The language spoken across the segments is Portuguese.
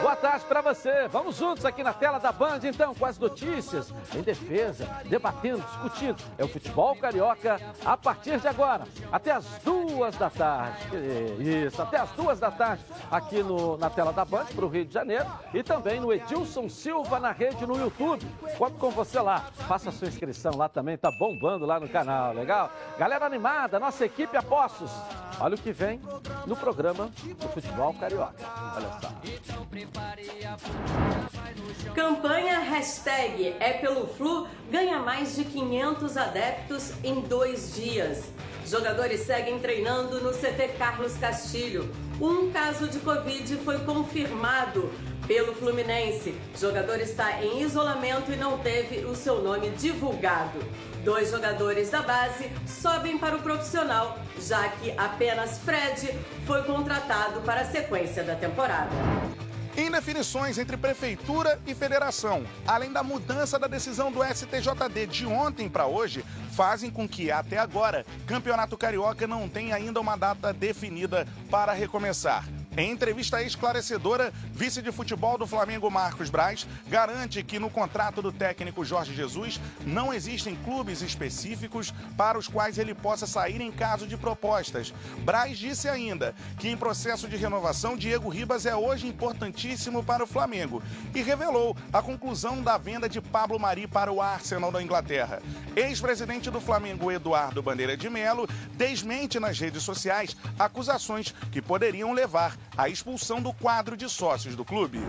Boa tarde para você. Vamos juntos aqui na tela da Band, então, com as notícias em defesa, debatendo, discutindo. É o futebol carioca a partir de agora, até as duas da tarde. Isso, até as duas da tarde, aqui no, na tela da Band, para o Rio de Janeiro. E também no Edilson Silva na rede no YouTube. Conto com você lá. Faça sua inscrição lá também, tá bombando lá no canal, legal? Galera animada, nossa equipe Apostos. Olha o que vem no programa do futebol carioca. Olha só. Campanha hashtag é pelo Flu ganha mais de 500 adeptos em dois dias. Jogadores seguem treinando no CT Carlos Castilho. Um caso de Covid foi confirmado pelo Fluminense. Jogador está em isolamento e não teve o seu nome divulgado. Dois jogadores da base sobem para o profissional, já que apenas Fred foi contratado para a sequência da temporada. Indefinições entre prefeitura e federação, além da mudança da decisão do STJD de ontem para hoje, fazem com que, até agora, Campeonato Carioca não tenha ainda uma data definida para recomeçar. Em entrevista esclarecedora, vice de futebol do Flamengo Marcos Braz garante que no contrato do técnico Jorge Jesus não existem clubes específicos para os quais ele possa sair em caso de propostas. Braz disse ainda que em processo de renovação, Diego Ribas é hoje importantíssimo para o Flamengo e revelou a conclusão da venda de Pablo Mari para o Arsenal da Inglaterra. Ex-presidente do Flamengo, Eduardo Bandeira de Melo, desmente nas redes sociais acusações que poderiam levar a expulsão do quadro de sócios do clube.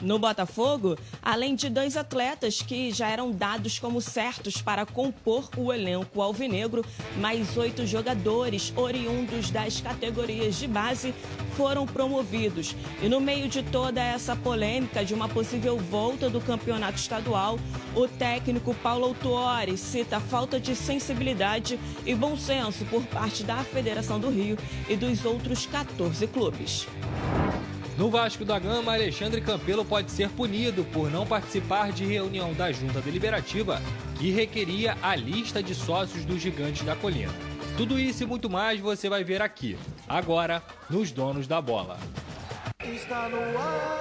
No Botafogo, além de dois atletas que já eram dados como certos para compor o elenco alvinegro, mais oito jogadores oriundos das categorias de base foram promovidos. E no meio de toda essa polêmica de uma possível volta do campeonato estadual, o técnico Paulo Autuori cita falta de sensibilidade e bom senso por parte da Federação do Rio e dos outros 14 clubes. No Vasco da Gama, Alexandre Campelo pode ser punido por não participar de reunião da Junta Deliberativa que requeria a lista de sócios dos Gigantes da Colina. Tudo isso e muito mais você vai ver aqui, agora, nos Donos da Bola.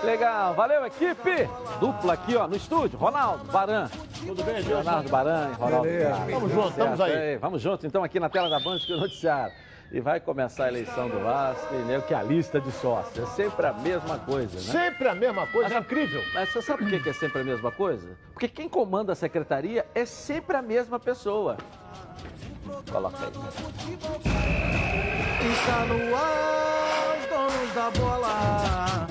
Legal, valeu equipe! Dupla aqui ó, no estúdio, Ronaldo, Baran. Tudo bem? Leonardo Baran, Ronaldo. Vamos junto, estamos aí. Vamos junto então aqui na tela da Band que o noticiário. E vai começar a eleição do Vasco, e né, que é a lista de sócios. É sempre a mesma coisa, né? Sempre a mesma coisa, Mas, é incrível. Mas você sabe por que é sempre a mesma coisa? Porque quem comanda a secretaria é sempre a mesma pessoa. Coloca aí. Está no ar, os donos da bola.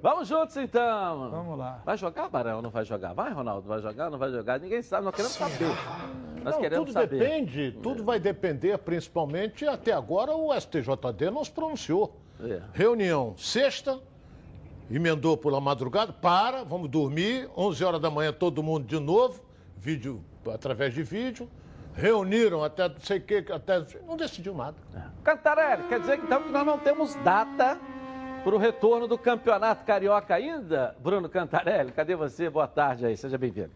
Vamos juntos então. Vamos lá. Vai jogar, Barão? Não vai jogar? Vai, Ronaldo? Vai jogar? Não vai jogar? Ninguém sabe, nós queremos saber. Nós Não, queremos tudo saber. depende, tudo vai depender, principalmente, até agora o STJD não se pronunciou. É. Reunião sexta, emendou pela madrugada, para, vamos dormir, 11 horas da manhã todo mundo de novo, vídeo através de vídeo, reuniram até não sei o que, até não decidiu nada. Cantarelli, quer dizer então que nós não temos data para o retorno do Campeonato Carioca ainda? Bruno Cantarelli, cadê você? Boa tarde aí, seja bem-vindo.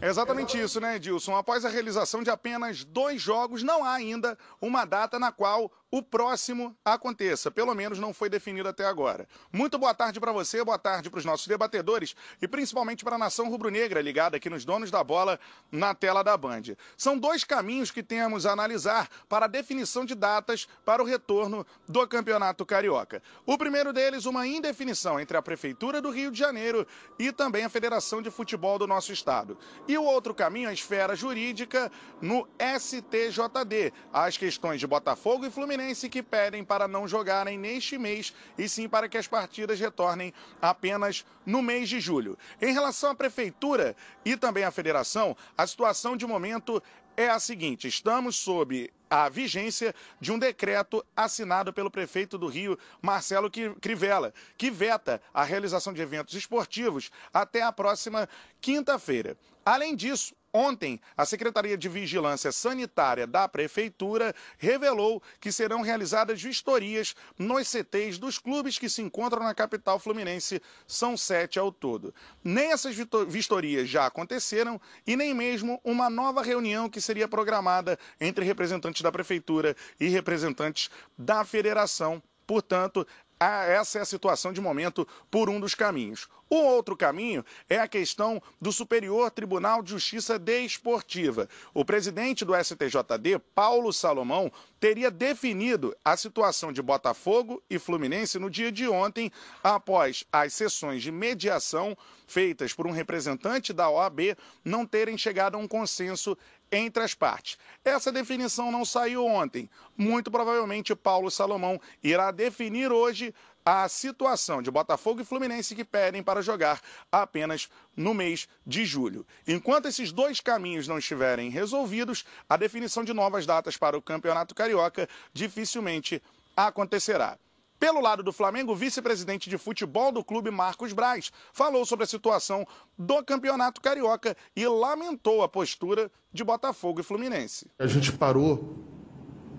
É exatamente isso, né, Edilson? Após a realização de apenas dois jogos, não há ainda uma data na qual o próximo aconteça. Pelo menos não foi definido até agora. Muito boa tarde para você, boa tarde para os nossos debatedores e principalmente para a nação rubro-negra ligada aqui nos donos da bola na tela da Band. São dois caminhos que temos a analisar para a definição de datas para o retorno do Campeonato Carioca. O primeiro deles, uma indefinição entre a Prefeitura do Rio de Janeiro e também a Federação de Futebol do nosso estado. E o outro caminho, a esfera jurídica no STJD, as questões de Botafogo e Fluminense que pedem para não jogarem neste mês e sim para que as partidas retornem apenas no mês de julho. Em relação à prefeitura e também à federação, a situação de momento é a seguinte: estamos sob a vigência de um decreto assinado pelo prefeito do Rio, Marcelo Crivella, que veta a realização de eventos esportivos até a próxima quinta-feira. Além disso, Ontem, a Secretaria de Vigilância Sanitária da Prefeitura revelou que serão realizadas vistorias nos CTs dos clubes que se encontram na capital fluminense. São sete ao todo. Nem essas vistorias já aconteceram e nem mesmo uma nova reunião que seria programada entre representantes da Prefeitura e representantes da Federação. Portanto, essa é a situação de momento por um dos caminhos. O outro caminho é a questão do Superior Tribunal de Justiça Desportiva. O presidente do STJD, Paulo Salomão, teria definido a situação de Botafogo e Fluminense no dia de ontem, após as sessões de mediação feitas por um representante da OAB não terem chegado a um consenso entre as partes. Essa definição não saiu ontem. Muito provavelmente Paulo Salomão irá definir hoje a situação de Botafogo e Fluminense que pedem para jogar apenas no mês de julho. Enquanto esses dois caminhos não estiverem resolvidos, a definição de novas datas para o Campeonato Carioca dificilmente acontecerá. Pelo lado do Flamengo, o vice-presidente de futebol do clube, Marcos Braz, falou sobre a situação do Campeonato Carioca e lamentou a postura de Botafogo e Fluminense. A gente parou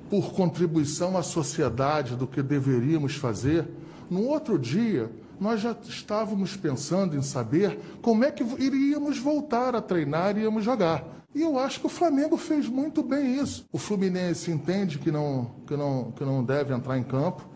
por contribuição à sociedade do que deveríamos fazer. No outro dia, nós já estávamos pensando em saber como é que iríamos voltar a treinar e íamos jogar. E eu acho que o Flamengo fez muito bem isso. O Fluminense entende que não, que não, que não deve entrar em campo.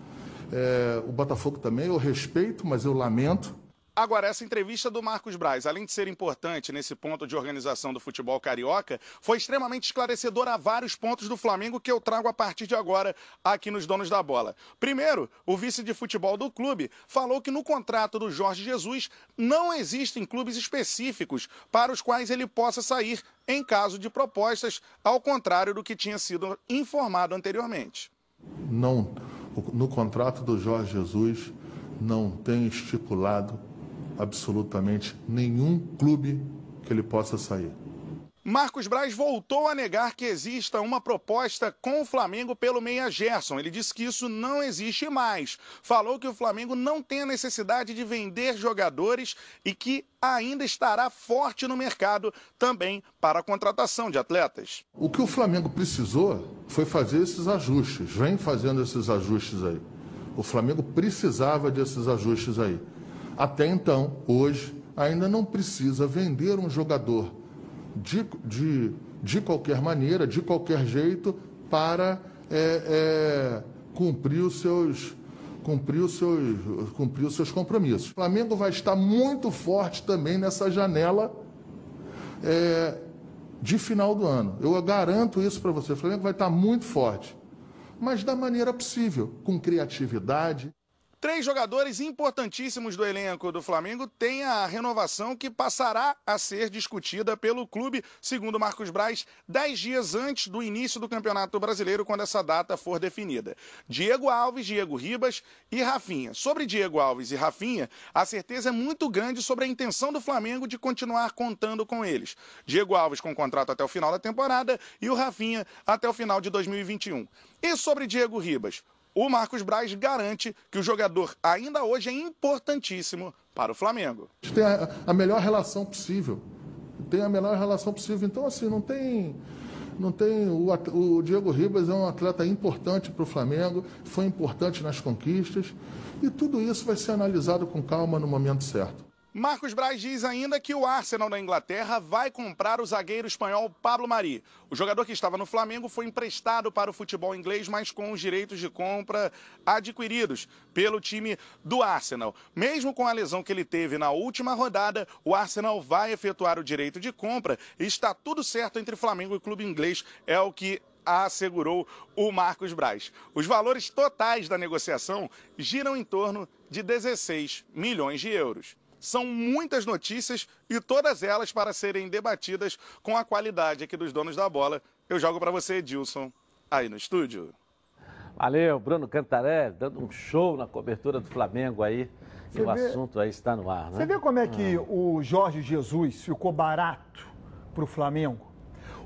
É, o Botafogo também, eu respeito, mas eu lamento. Agora, essa entrevista do Marcos Braz, além de ser importante nesse ponto de organização do futebol carioca, foi extremamente esclarecedora a vários pontos do Flamengo que eu trago a partir de agora aqui nos Donos da Bola. Primeiro, o vice de futebol do clube falou que no contrato do Jorge Jesus não existem clubes específicos para os quais ele possa sair em caso de propostas, ao contrário do que tinha sido informado anteriormente. Não no contrato do Jorge Jesus não tem estipulado absolutamente nenhum clube que ele possa sair. Marcos Braz voltou a negar que exista uma proposta com o Flamengo pelo Meia Gerson. Ele disse que isso não existe mais. Falou que o Flamengo não tem a necessidade de vender jogadores e que ainda estará forte no mercado também para a contratação de atletas. O que o Flamengo precisou foi fazer esses ajustes. Vem fazendo esses ajustes aí. O Flamengo precisava desses ajustes aí. Até então, hoje, ainda não precisa vender um jogador de, de, de qualquer maneira, de qualquer jeito, para é, é, cumprir os seus cumprir os seus, cumprir os seus compromissos. O Flamengo vai estar muito forte também nessa janela é, de final do ano. Eu garanto isso para você. O Flamengo vai estar muito forte, mas da maneira possível, com criatividade. Três jogadores importantíssimos do elenco do Flamengo têm a renovação que passará a ser discutida pelo clube, segundo Marcos Braz, dez dias antes do início do Campeonato Brasileiro, quando essa data for definida. Diego Alves, Diego Ribas e Rafinha. Sobre Diego Alves e Rafinha, a certeza é muito grande sobre a intenção do Flamengo de continuar contando com eles. Diego Alves com contrato até o final da temporada e o Rafinha até o final de 2021. E sobre Diego Ribas? O Marcos Braz garante que o jogador ainda hoje é importantíssimo para o Flamengo. Tem a, a melhor relação possível. Tem a melhor relação possível. Então, assim, não tem. Não tem o, o Diego Ribas é um atleta importante para o Flamengo, foi importante nas conquistas, e tudo isso vai ser analisado com calma no momento certo. Marcos Braz diz ainda que o Arsenal da Inglaterra vai comprar o zagueiro espanhol Pablo Mari. O jogador que estava no Flamengo foi emprestado para o futebol inglês, mas com os direitos de compra adquiridos pelo time do Arsenal. Mesmo com a lesão que ele teve na última rodada, o Arsenal vai efetuar o direito de compra e está tudo certo entre Flamengo e clube inglês, é o que assegurou o Marcos Braz. Os valores totais da negociação giram em torno de 16 milhões de euros. São muitas notícias e todas elas para serem debatidas com a qualidade aqui dos donos da bola. Eu jogo para você, Edilson, aí no estúdio. Valeu, Bruno Cantaré, dando um show na cobertura do Flamengo aí. Você e o assunto aí está no ar, né? Você vê como é que ah. o Jorge Jesus ficou barato para o Flamengo?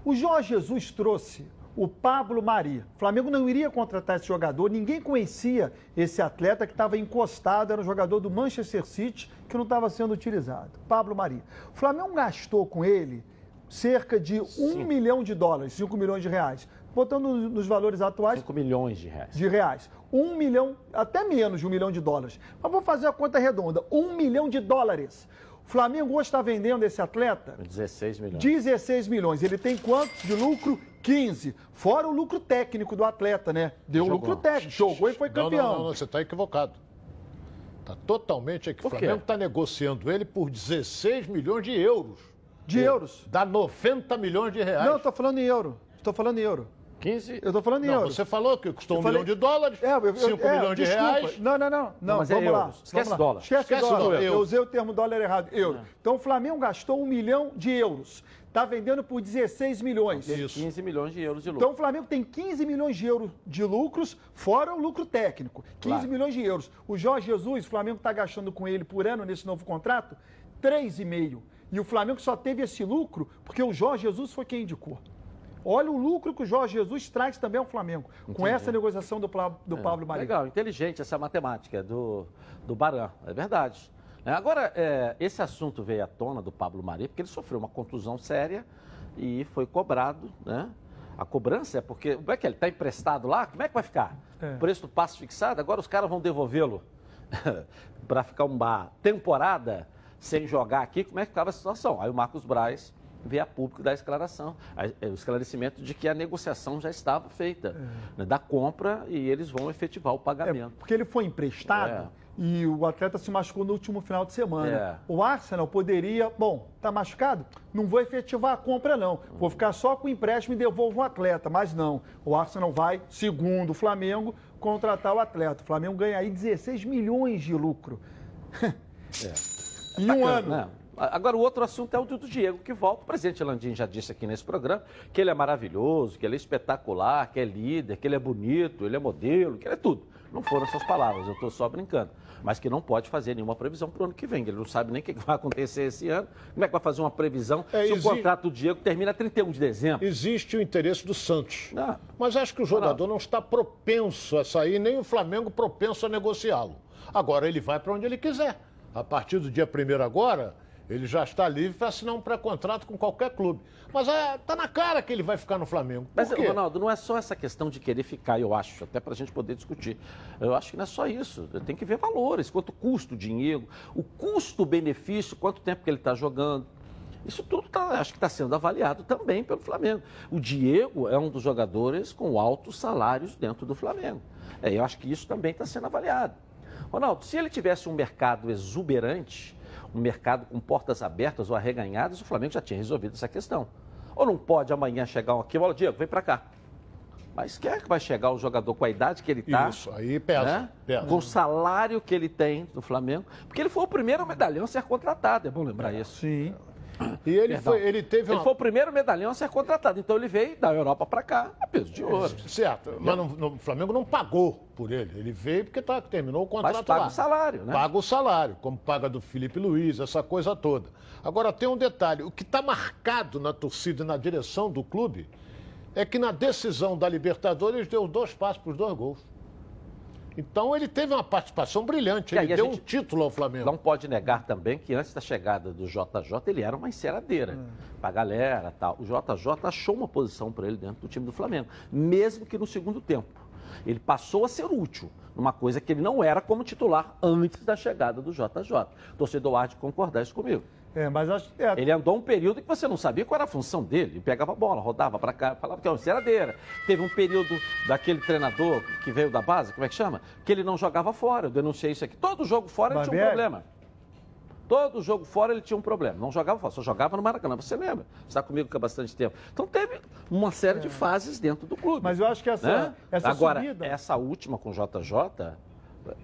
O Jorge Jesus trouxe o Pablo Mari. O Flamengo não iria contratar esse jogador, ninguém conhecia esse atleta que estava encostado, era um jogador do Manchester City que não estava sendo utilizado. Pablo Mari. O Flamengo gastou com ele cerca de um milhão de dólares, 5 milhões de reais. Botando nos- valores atuais, 5 milhões de reais. de reais. Um milhão, até menos de um milhão de dólares. Mas vou fazer a conta redonda. Um milhão de dólares. O Flamengo hoje está vendendo esse atleta 16 milhões. 16 milhões. Ele tem quanto de lucro? 15. Fora o lucro técnico do atleta, né? Deu Jogou. lucro técnico, jogou e foi Não, campeão. Não, não, não, você está equivocado. Está totalmente equivocado. O? Flamengo está negociando ele por 16 milhões de euros. De euros. Dá 90 milhões de reais. Não, estou falando em euro. Estou falando em euro. 15? Eu estou falando em Não, euro. você falou que custou Eu um falei- milhão de dólares, É, eu- eu- 5 é, milhões de desculpa. reais. Não, não, não. não mas é vamos euros. lá. Esquece vamos lá. dólar. Esquece, Esquece dólar. dólar, Eu usei o termo dólar errado. Euro. Então o Flamengo gastou um milhão de euros. Está vendendo por 16 milhões. Isso. 15 milhões de euros de lucro. Então o Flamengo tem 15 milhões de euros de lucros, fora o lucro técnico. 15 Claro. milhões de euros. O Jorge Jesus, o Flamengo está gastando com ele por ano nesse novo contrato 3,5. E o Flamengo só teve esse lucro porque o Jorge Jesus foi quem indicou. Olha o lucro que o Jorge Jesus traz também ao Flamengo, com Entendi. essa negociação do, do Pablo Maria. Legal, inteligente essa matemática do, do Baran, é verdade. É, Agora, é, esse assunto veio à tona do Pablo Mari, porque ele sofreu uma contusão séria e foi cobrado, né? A cobrança é porque, como é que ele está emprestado lá? Como é que vai ficar? É. O preço do passe fixado, agora os caras vão devolvê-lo para ficar uma temporada sem jogar aqui, como é que ficava a situação? Aí o Marcos Braz veio a público dar a declaração, a- é, o esclarecimento de que a negociação já estava feita, né, da compra e eles vão efetivar o É, pagamento. porque ele foi emprestado É. e o atleta se machucou no último final de semana. É. O Arsenal poderia, bom, tá machucado? Não vou efetivar a compra, não. Vou ficar só com o empréstimo e devolvo o atleta. Mas não. O Arsenal vai, segundo o Flamengo, contratar o atleta. O Flamengo ganha aí 16 milhões de lucro. em um Bacana, ano. né? Agora, o outro assunto é o do Diego, que volta. O presidente Landim já disse aqui nesse programa que ele é maravilhoso, que ele é espetacular, que é líder, que ele é bonito, ele é modelo, que ele é tudo. Não foram essas palavras, eu estou só brincando. Mas que não pode fazer nenhuma previsão para o ano que vem. Ele não sabe nem o que vai acontecer esse ano. Como é que vai fazer uma previsão É, se exi- o contrato do Diego termina 31 de dezembro? Existe o interesse do Santos. Ah, Mas acho que o jogador não está propenso a sair, nem o Flamengo propenso a negociá-lo. Agora ele vai para onde ele quiser. A partir do dia 1 agora, ele já está livre para assinar um pré-contrato com qualquer clube. Mas está na cara que ele vai ficar no Flamengo. Mas? Ronaldo, não é só essa questão de querer ficar, eu acho, até para a gente poder discutir. Eu acho que não é só isso. Tem que ver valores, quanto custa o dinheiro, o custo-benefício, quanto tempo que ele está jogando. Isso tudo tá, acho que está sendo avaliado também pelo Flamengo. O Diego é um dos jogadores com altos salários dentro do Flamengo. É, eu acho que isso também está sendo avaliado. Ronaldo, se ele tivesse um mercado exuberante, um mercado com portas abertas ou arreganhadas, o Flamengo já tinha resolvido essa questão. Ou não pode amanhã chegar um aqui e falar, Diego, vem para cá. Mas quer que vai chegar o jogador com a idade que ele está? Isso, aí pesa, pesa. Com o salário que ele tem no Flamengo. Porque ele foi o primeiro medalhão a ser contratado, é bom lembrar isso. Sim. E ele, Perdão. foi, ele teve Ele uma... foi o primeiro medalhão a ser contratado. Então ele veio da Europa para cá a peso de ouro. Certo, mas não- não- o Flamengo não pagou por ele. Ele veio porque tá, terminou o contrato Mas paga lá. o salário, né? Paga o salário, como paga do Felipe Luiz, essa coisa toda. Agora tem um detalhe: o que está marcado na torcida e na direção do clube é que na decisão da Libertadores ele deu dois passos para os dois gols. Então ele teve uma participação brilhante, ele a deu um título ao Flamengo. Não pode negar também que antes da chegada do JJ, ele era uma enceradeira pra galera tal. O JJ achou uma posição para ele dentro do time do Flamengo, mesmo que no segundo tempo. Ele passou a ser útil, numa coisa que ele não era como titular antes da chegada do JJ. O torcedor há de concordar isso comigo. É, mas acho é, Ele andou um período que você não sabia qual era a função dele. Ele pegava a bola, rodava para cá, falava que era uma enceradeira. Teve um período daquele treinador que veio da base, como é que chama? Que ele não jogava fora. Eu denunciei isso aqui. Todo jogo fora ele tinha um problema. Todo jogo fora ele tinha um problema. Não jogava fora, só jogava no Maracanã. Você lembra? Você está comigo há bastante tempo. Então teve uma série de fases dentro do clube. É. Mas eu acho que essa- né? essa Agora, subida- essa última com o JJ, é,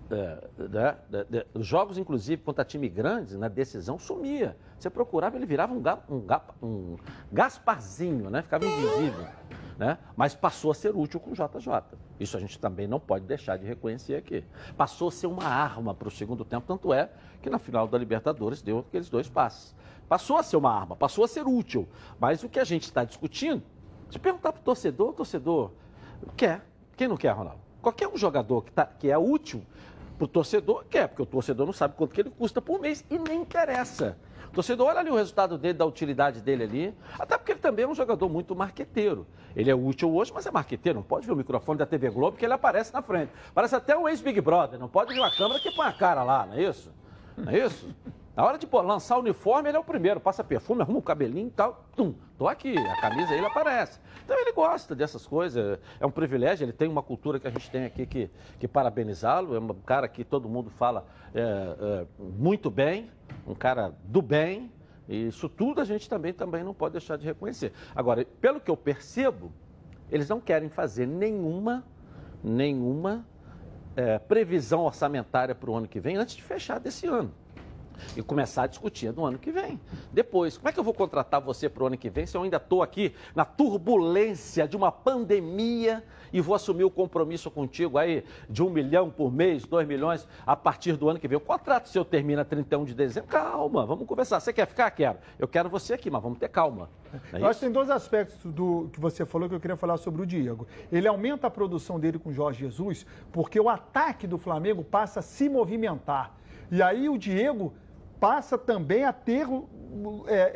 né, de- de- os jogos, inclusive, contra time grandes, na decisão, sumia. Você procurava, ele virava um, ga- um, ga- um Gasparzinho, né? Ficava invisível. Né? Mas passou a ser útil com o JJ. Isso a gente também não pode deixar de reconhecer aqui. Passou a ser uma arma para o segundo tempo, tanto é que na final da Libertadores deu aqueles dois passes. Passou a ser uma arma, passou a ser útil. Mas o que a gente está discutindo Se perguntar pro torcedor, o torcedor quer. Quem não quer, Ronaldo? Qualquer um jogador que, tá, que é útil pro torcedor, quer, porque o torcedor não sabe quanto que ele custa por mês e nem interessa. O torcedor olha ali o resultado dele, da utilidade dele ali, até porque ele também é um jogador muito marqueteiro. Ele é útil hoje, mas é marqueteiro. Não pode ver o microfone da TV Globo que ele aparece na frente. Parece até um ex-Big Brother. Não pode ver uma câmera que põe a cara lá, não é isso? Não é isso? Na hora de pô, lançar o uniforme, ele é o primeiro. Passa perfume, arruma o cabelinho e tal. Tum, tô aqui. A camisa ele aparece. Então ele gosta dessas coisas. É um privilégio. Ele tem uma cultura que a gente tem aqui que, que parabenizá-lo. É um cara que todo mundo fala é, é, muito bem. Um cara do bem. E isso tudo a gente também, também não pode deixar de reconhecer. Agora, pelo que eu percebo, eles não querem fazer nenhuma, nenhuma é, previsão orçamentária para o ano que vem antes de fechar desse ano e começar a discutir no ano que vem. Depois, como é que eu vou contratar você para o ano que vem se eu ainda estou aqui na turbulência de uma pandemia e vou assumir o compromisso contigo aí de um milhão por mês, dois milhões a partir do ano que vem? O contrato seu termina 31 de dezembro. Calma, vamos conversar. Você quer ficar? Quero. Eu quero você aqui, mas vamos ter calma. É eu acho que tem dois aspectos do que você falou que eu queria falar sobre o Diego. Ele aumenta a produção dele com o Jorge Jesus, porque o ataque do Flamengo passa a se movimentar. E aí o Diego passa também a ter, é,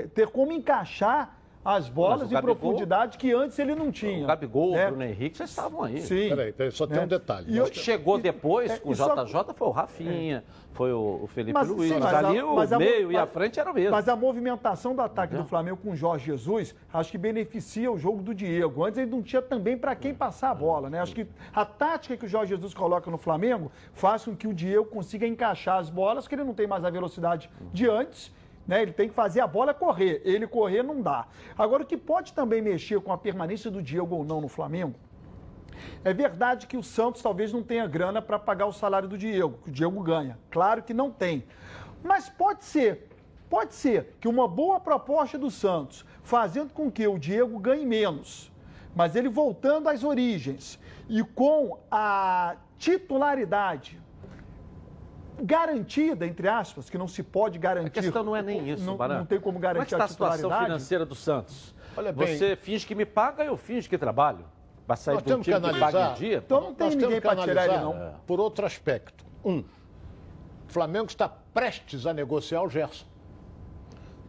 é, ter como encaixar as bolas de Gabigol, profundidade que antes ele não tinha. O Gabigol, né? o Bruno Henrique, vocês estavam aí. Sim. Peraí, peraí só tem é. um detalhe. E o que chegou depois é, com o JJ só... foi o Rafinha, é. foi o, Felipe mas, Luiz. Sim, mas, mas ali a, o meio a, e a frente era o mesmo. Mas a movimentação do ataque do Flamengo com o Jorge Jesus, acho que beneficia o jogo do Diego. Antes ele não tinha também para quem passar a bola, né? Acho que a tática que o Jorge Jesus coloca no Flamengo faz com que o Diego consiga encaixar as bolas, que ele não tem mais a velocidade de antes né? Ele tem que fazer a bola correr. Ele correr não dá. Agora, o que pode também mexer com a permanência do Diego ou não no Flamengo é verdade que o Santos talvez não tenha grana para pagar o salário do Diego, que o Diego ganha. Claro que não tem. Mas pode ser, pode ser que uma boa proposta do Santos, fazendo com que o Diego ganhe menos, mas ele voltando às origens e com a titularidade garantida, entre aspas, que não se pode garantir. A questão não é nem isso, não, não tem como garantir como é que está a, a situação financeira do Santos? Olha bem, Você finge que me paga, eu finge que trabalho. Para sair nós do time que, analisar, que paga em dia? Então não tem ninguém para tirar ele, não. É. Por outro aspecto. Um, o Flamengo está prestes a negociar o Gerson.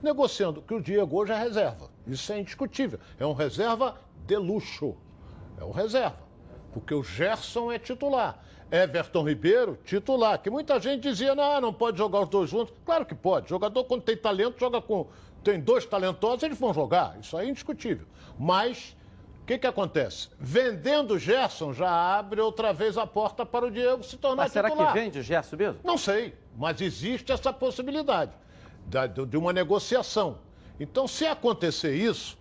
Negociando que o Diego hoje é reserva. Isso é indiscutível. É um reserva de luxo. É um reserva. Porque o Gerson é titular. Everton Ribeiro, titular, que muita gente dizia, não, não pode jogar os dois juntos. Claro que pode. Jogador, quando tem talento, joga com. Tem dois talentosos, eles vão jogar. Isso aí é indiscutível. Mas, o que, que acontece? Vendendo o Gerson já abre outra vez a porta para o Diego se tornar mas será titular. Será que vende o Gerson mesmo? Não sei, mas existe essa possibilidade de uma negociação. Então, se acontecer isso,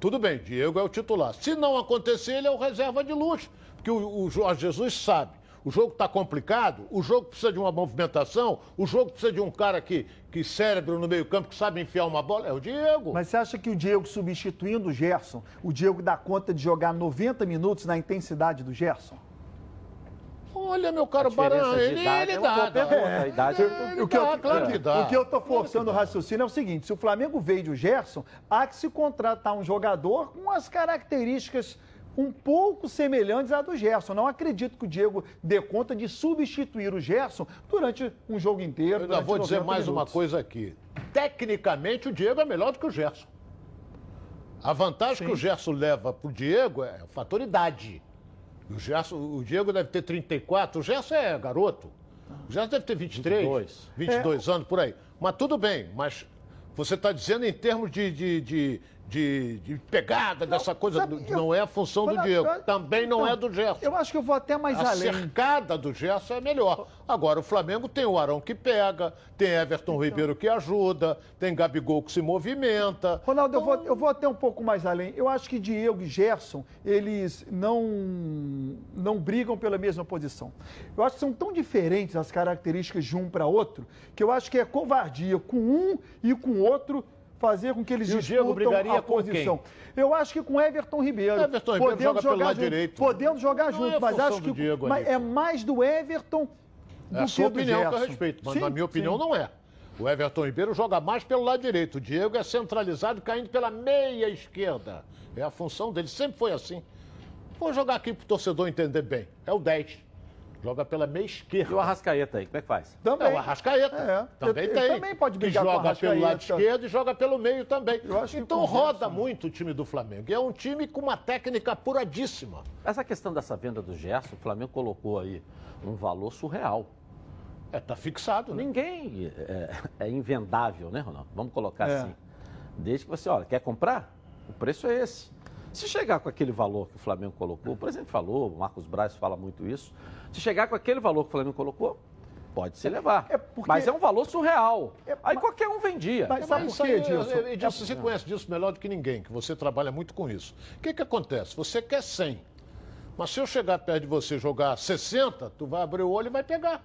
tudo bem, Diego é o titular. Se não acontecer, ele é o reserva de luxo. Porque o, o Jorge Jesus sabe o jogo está complicado, o jogo precisa de uma movimentação, o jogo precisa de um cara que, que cérebro no meio-campo, que sabe enfiar uma bola. É o Diego. Mas você acha que o Diego substituindo o Gerson, o Diego dá conta de jogar 90 minutos na intensidade do Gerson? Olha, meu caro Baran, ele, idade ele é dá. É, a idade é, o que eu, claro que dá. O que eu estou forçando o raciocínio é o seguinte: se o Flamengo veio o Gerson, há que se contratar um jogador com as características um pouco semelhantes à do Gerson. Não acredito que o Diego dê conta de substituir o Gerson durante um jogo inteiro. Eu vou dizer mais minutos. uma coisa aqui. Tecnicamente, o Diego é melhor do que o Gerson. A vantagem Sim. que o Gerson leva para o Diego é a fator idade. O, Gerson, o Diego deve ter 34, o Gerson é garoto. O Gerson deve ter 23, 22, 22 é. anos por aí. Mas tudo bem, mas você está dizendo em termos de, de, de de, de pegada, não, dessa coisa. Sabe, do, não é a função do Diego. Também não é então, do Gerson. Eu acho que eu vou até mais a além. A cercada do Gerson é melhor. Agora, o Flamengo tem o Arão que pega, tem Everton então. Ribeiro que ajuda, tem Gabigol que se movimenta. Ronaldo, então... eu, vou, eu vou até um pouco mais além. Eu acho que Diego e Gerson, eles não, não brigam pela mesma posição. Eu acho que são tão diferentes as características de um para outro, que eu acho que é covardia com um e com outro fazer com que eles e disputam o a posição. Eu acho que com Everton Ribeiro. Everton Ribeiro joga jogar pelo lado junto, direito. Podendo jogar junto, é mas acho que Diego, é mais do Everton do é a sua opinião que eu respeito, mas sim, na minha opinião sim. não é. O Everton Ribeiro joga mais pelo lado direito. O Diego é centralizado caindo pela meia esquerda. É a função dele, sempre foi assim. Vou jogar aqui pro torcedor entender bem. É o 10. Joga pela meia esquerda. E o Arrascaeta aí, como é que faz? Também. É o Arrascaeta. É. Também Ele- tem. ele também pode que brigar com o joga pelo lado esquerdo e joga pelo meio também. Eu acho que Então conversa, roda né? muito o time do Flamengo. E é um time com uma técnica apuradíssima. Essa questão dessa venda do Gerson, o Flamengo colocou aí um valor surreal. É, tá fixado, né? Ninguém é, é invendável, né, Ronaldo? Vamos colocar É. assim. Desde que você, olha, quer comprar? O preço é esse. Se chegar com aquele valor que o Flamengo colocou, o presidente falou, o Marcos Braz fala muito isso. Se chegar com aquele valor que o Flamengo colocou, pode se levar. É porque- Mas é um valor surreal. É, Aí qualquer um vendia. Mas sabe Isso por quê, aí, Edilson? Edilson, você conhece disso melhor do que ninguém, que você trabalha muito com isso. O que, que acontece? Você quer 100, mas se eu chegar perto de você e jogar 60, tu vai abrir o olho e vai pegar.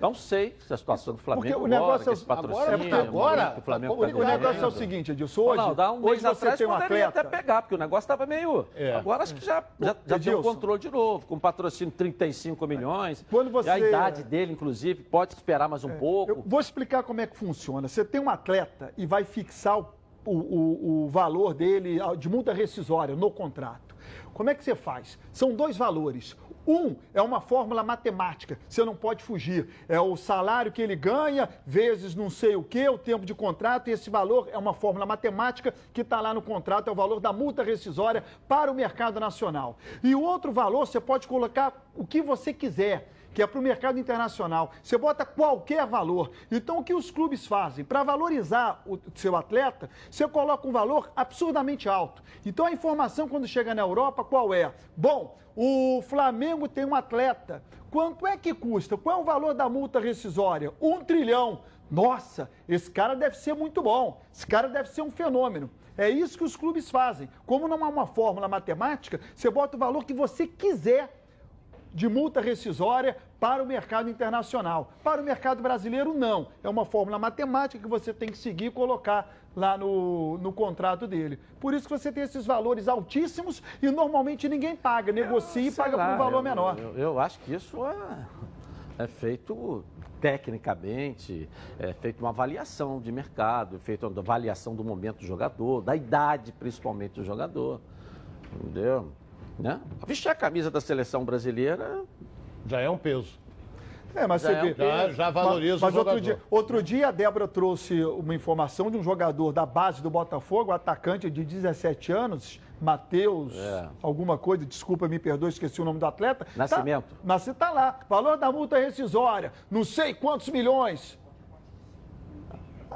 Não sei se a situação do Flamengo Porque o agora, negócio que é- patrocínio, agora- o momento agora- o Flamengo o- tá O negócio é o seguinte, Edilson. Hoje, Ronaldo, um hoje você tem um atleta... até pegar, porque o negócio estava meio. É. Agora acho que já, já, já tem um Edilson. controle de novo, com patrocínio de 35 milhões. Quando você- E a idade dele, inclusive, pode esperar mais um pouco. Eu vou explicar como é que funciona. Você tem um atleta e vai fixar o, o- o- o valor dele de multa rescisória no contrato. Como é que você faz? São dois valores. Um é uma fórmula matemática, você não pode fugir. É o salário que ele ganha, vezes não sei o que, o tempo de contrato, e esse valor é uma fórmula matemática que está lá no contrato, é o valor da multa rescisória para o mercado nacional. E o outro valor, você pode colocar o que você quiser que é para o mercado internacional. Você bota qualquer valor. Então, o que os clubes fazem? Para valorizar o seu atleta, você coloca um valor absurdamente alto. Então, a informação, quando chega na Europa, qual é? Bom, o Flamengo tem um atleta. Quanto é que custa? Qual é o valor da multa rescisória? Um trilhão. Nossa, esse cara deve ser muito bom. Esse cara deve ser um fenômeno. É isso que os clubes fazem. Como não há uma fórmula matemática, você bota o valor que você quiser de multa rescisória para o mercado internacional. Para o mercado brasileiro, não. É uma fórmula matemática que você tem que seguir e colocar lá no, no contrato dele. Por isso que você tem esses valores altíssimos e normalmente ninguém paga, negocia e Sei paga por lá, um valor eu- menor. Eu, eu acho que isso é, é feito tecnicamente, é feito uma avaliação de mercado, é feito uma avaliação do momento do jogador, da idade principalmente do jogador. Entendeu? Né? Vestir a camisa da seleção brasileira Já é um peso. É, mas Já você é um vê. Já, já valoriza Mas o outro dia, outro dia a Débora trouxe uma informação de um jogador da base do Botafogo, atacante de 17 anos, Matheus, É. alguma coisa, desculpa, me perdoe, esqueci o nome do atleta. Nascimento. Tá, Nascimento tá lá. Valor da multa rescisória, não sei quantos milhões.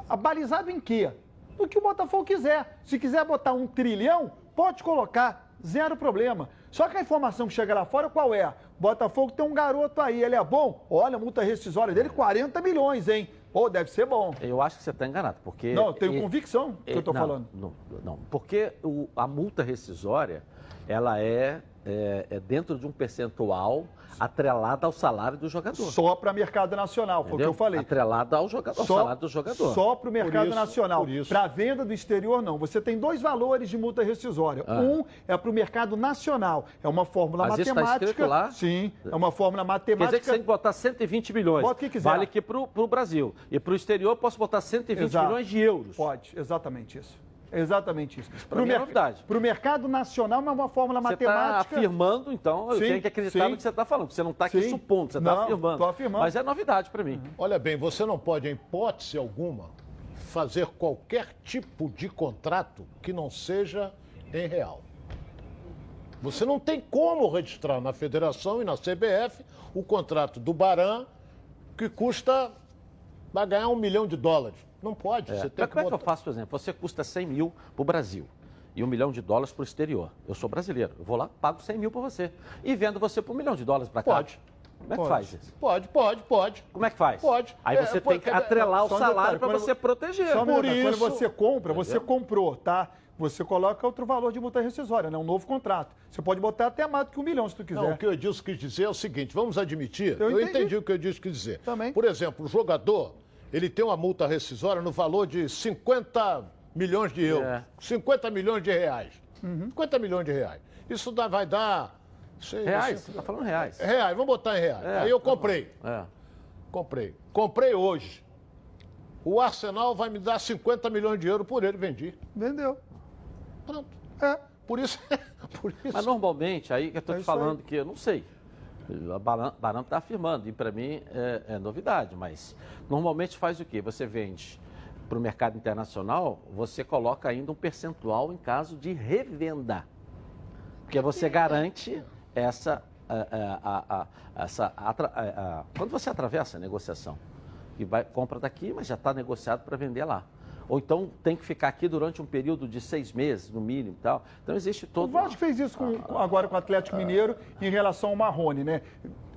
Abalizado em quê? No que o Botafogo quiser. Se quiser botar um trilhão, pode colocar, zero problema. Só que a informação que chega lá fora, qual é? Botafogo tem um garoto aí, ele é bom? Olha, a multa rescisória dele, 40 milhões, hein? Pô, deve ser bom. Eu acho que você está enganado, porque... Não, eu tenho e- convicção que eu estou falando. Não, não, porque o- a multa rescisória, ela é, é, é dentro de um percentual atrelada ao salário do jogador. Só para mercado nacional, foi o que eu falei. Atrelada ao, jogador, ao Só- salário do jogador. Só para o mercado isso, nacional. Para venda do exterior, não. Você tem dois valores de multa rescisória. Ah. Um é para o mercado nacional. É uma fórmula Mas isso tá matemática. escrito lá? Sim, é uma fórmula Quer matemática. dizer que você tem que botar 120 milhões. Bota o que quiser. Vale aqui para o Brasil. E para o exterior eu posso botar 120 Exato. milhões de euros. Pode, exatamente isso. Exatamente isso. é novidade. Para o mercado nacional, é uma fórmula Você está matemática. afirmando, então, eu Sim, tenho que acreditar sim. no que você está falando. Você não está aqui Sim. supondo, você está Não, afirmando. tô afirmando. Mas é novidade para mim. Olha bem, você não pode, em hipótese alguma, fazer qualquer tipo de contrato que não seja em real. Você não tem como registrar na federação e na CBF o contrato do Baran que custa, vai ganhar um milhão de dólares. Não pode. É. Você Mas tem como é que eu botar- faço, por exemplo? Você custa 100 mil para o Brasil e um milhão de dólares para o exterior. Eu sou brasileiro. Eu vou lá, pago 100 mil para você. E vendo você por um milhão de dólares para cá. Pode. Como é que Pode. faz isso? Pode, pode, pode. Como é que faz? Pode. Aí É, você pode- tem que é, atrelar o salário para você proteger. Só um Por isso- Quando você compra, você comprou, tá? Você coloca outro valor de multa rescisória, né? Um novo contrato. Você pode botar até mais do que um milhão, se tu quiser. Não, o que o Edilson quis dizer é o seguinte, vamos admitir, eu, Eu entendi. entendi. o que o Edilson quis dizer. Também. Por exemplo, o jogador, ele tem uma multa rescisória no valor de 50 milhões de euros, É. 50 milhões de reais. Uhum. 50 milhões de reais. Isso dá- vai dar... sei- Reais? Você está falando reais. Reais, vamos botar em reais. É, Aí eu comprei, É. comprei. Comprei hoje. O Arsenal vai me dar 50 milhões de euros por ele, vendi. Vendeu. Pronto. É. Por isso. por isso. Mas normalmente, aí que eu estou É te isso aí. falando que eu não sei. A Barão está afirmando, e para mim é, é novidade, mas normalmente faz o quê? Você vende para o mercado internacional, você coloca ainda um percentual em caso de revenda. Porque você garante essa. a- a- a- essa quando você atravessa a negociação, e vai, compra daqui, mas já está negociado para vender lá. Ou então tem que ficar aqui durante um período de seis meses, no mínimo e tal. Então existe O todo. Vasco fez isso com- com- agora com o Atlético Mineiro em relação ao Marrone, né?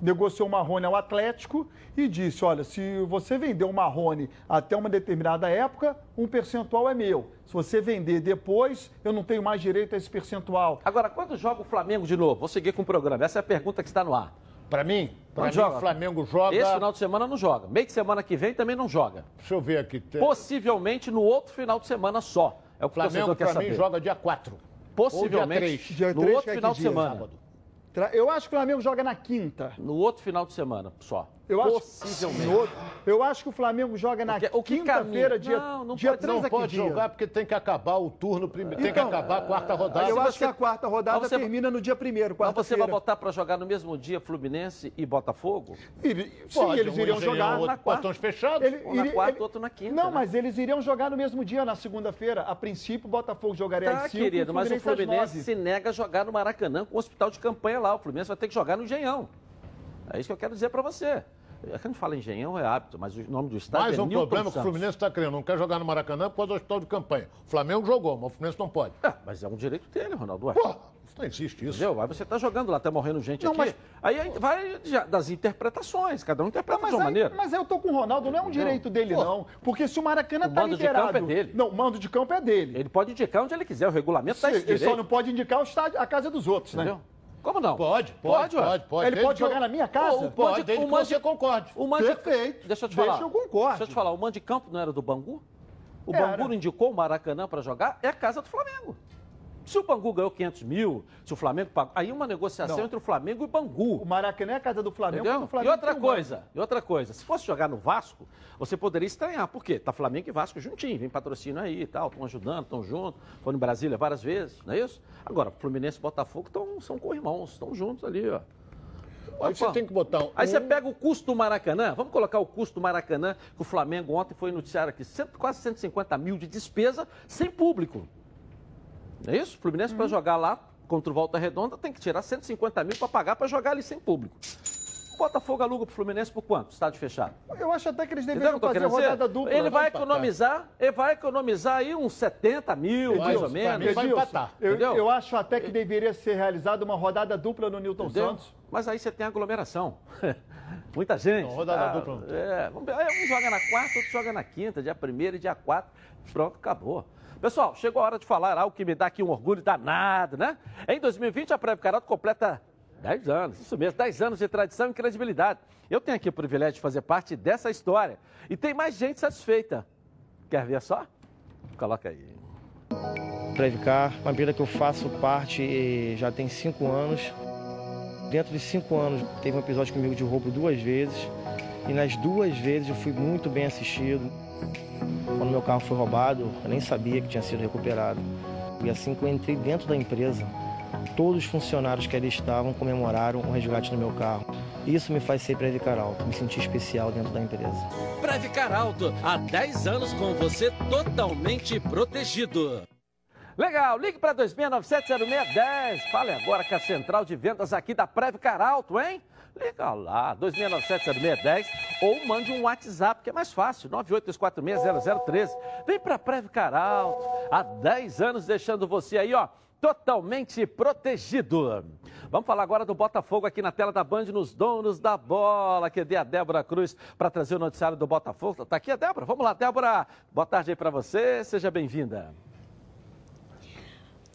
Negociou o Marrone ao Atlético e disse: olha, se você vender o Marrone até uma determinada época, um percentual é meu. Se você vender depois, eu não tenho mais direito a esse percentual. Agora, quando joga o Flamengo de novo? Vou seguir com o programa. Essa é a pergunta que está no ar. Para mim, para joga? o Flamengo joga. Esse final de semana não joga. Meio de semana que vem também não joga. Deixa eu ver aqui. Tem- Possivelmente no outro final de semana só. É o que o Flamengo, torcedor quer para mim, joga dia 4. Possivelmente Dia no três, outro que é final que de dia? semana. Sábado. Eu acho que o Flamengo joga na quinta. No outro final de semana só. Eu acho, Possivelmente. eu acho que o Flamengo joga na quinta-feira, dia, Não, não dia pode- 3 Não pode dia? jogar porque tem que acabar o turno primeiro. tem que Então, acabar a quarta rodada. Eu acho você- que a quarta rodada você- termina no dia primeiro, Mas você vai botar para jogar no mesmo dia Fluminense e Botafogo? Ele- Sim, Pode, eles um iriam jogar outro na quarta. fechados. Ele- Um na ele- quarta, ele- outro na quinta, Não, né? mas eles iriam jogar no mesmo dia, na segunda-feira. A princípio, o Botafogo jogaria Tá, às 5 querido, mas o Fluminense 9. se nega a jogar no Maracanã com o hospital de campanha lá. O Fluminense vai ter que jogar no Engenhão. É isso que eu quero dizer para você. É que a gente fala Engenhão é hábito, mas o nome do estádio Mais é um Newton problema que o Santos. Fluminense está criando. Não quer jogar no Maracanã por causa do hospital de campanha. O Flamengo jogou, mas o Fluminense não pode. É, mas é um direito dele, Ronaldo. Pô, isso não existe isso. Entendeu? Aí você tá jogando lá, tá morrendo gente Não, aqui. mas- Aí vai das interpretações, cada um interpreta Não, de uma aí- maneira. mas eu tô com o Ronaldo, não é um direito dele, Pô. não. Porque se o Maracanã O tá mando de liberado... campo é dele. Não, o mando de campo é dele. Ele pode indicar onde ele quiser, o regulamento está esse ele direito. só não pode indicar o estádio, a casa dos outros, né? Como não? Pode, pode, ué. pode. pode. Ele pode que eu- jogar na minha casa? Ô, Pode, Mande- desde o que Mande- você concorde. O Mande... Perfeito. Deixa eu te Deixa falar. eu concorde. Deixa eu te falar, o Mando de Campo não era do Bangu? O Era. Bangu não indicou o Maracanã para jogar? É a casa do Flamengo. Se o Bangu ganhou 500 mil, se o Flamengo pagou... Aí uma negociação Não. entre o Flamengo e o Bangu. O Maracanã é a casa do Flamengo. Entendeu? porque o E Flamengo outra coisa, e outra coisa, se fosse jogar no Vasco, você poderia estranhar. Por quê? Tá Flamengo e Vasco juntinho, vem patrocínio aí e tal, estão ajudando, estão juntos, foram em Brasília várias vezes, não é isso? Agora, Fluminense e Botafogo tão, são co-irmãos, estão juntos ali, ó. Aí você tem que botar um. Aí você pega o custo do Maracanã, vamos colocar o custo do Maracanã, que o Flamengo ontem foi noticiado aqui, cento- quase 150 mil de despesa sem público. Não é isso? O Fluminense para jogar lá contra o Volta Redonda tem que tirar 150 mil para pagar para jogar ali sem público. Botafogo aluga para o Fluminense por quanto? Estádio fechado. Eu acho até que eles Entendeu deveriam o que eu tô fazer rodada dupla. Ele vai empatar. economizar, ele vai economizar aí uns 70 mil, mais Edilson, ou menos. mim vai empatar. Eu, Entendeu? eu acho até que deveria ser realizada uma rodada dupla no Newton Entendeu? Santos. Mas aí você tem aglomeração. Muita gente. Não, rodada Ah, dupla. É, vamos ver. Aí um joga na quarta, outro joga na quinta, dia 1 e dia 4. Pronto, acabou. Pessoal, chegou a hora de falar algo que me dá aqui um orgulho danado, né? Em 2020, a Prévio Caralto completa 10 anos, isso mesmo, 10 anos de tradição e credibilidade. Eu tenho aqui o privilégio de fazer parte dessa história. E tem mais gente satisfeita. Quer ver só? Coloca aí. Previcar, uma empresa que eu faço parte já tem cinco anos. Dentro de cinco anos teve um episódio comigo de roubo duas vezes e nas duas vezes eu fui muito bem assistido. Quando meu carro foi roubado, eu nem sabia que tinha sido recuperado. E assim que eu entrei dentro da empresa, todos os funcionários que ali estavam comemoraram o resgate do meu carro. Isso me faz ser Previcar Alto, me sentir especial dentro da empresa. Previcar Alto, há 10 anos com você totalmente protegido. Legal, ligue para 26970610. Fale agora com a central de vendas aqui da Previcar Alto, hein? Liga lá, 26970610 ou mande um WhatsApp, que é mais fácil, 982460013. Vem para Previcar Alto, há 10 anos deixando você aí, ó, totalmente protegido. Vamos falar agora do Botafogo aqui na tela da Band, nos donos da bola, que dê a Débora Cruz para trazer o noticiário do Botafogo. Tá aqui a Débora? Vamos lá, Débora. Boa tarde aí para você, seja bem-vinda.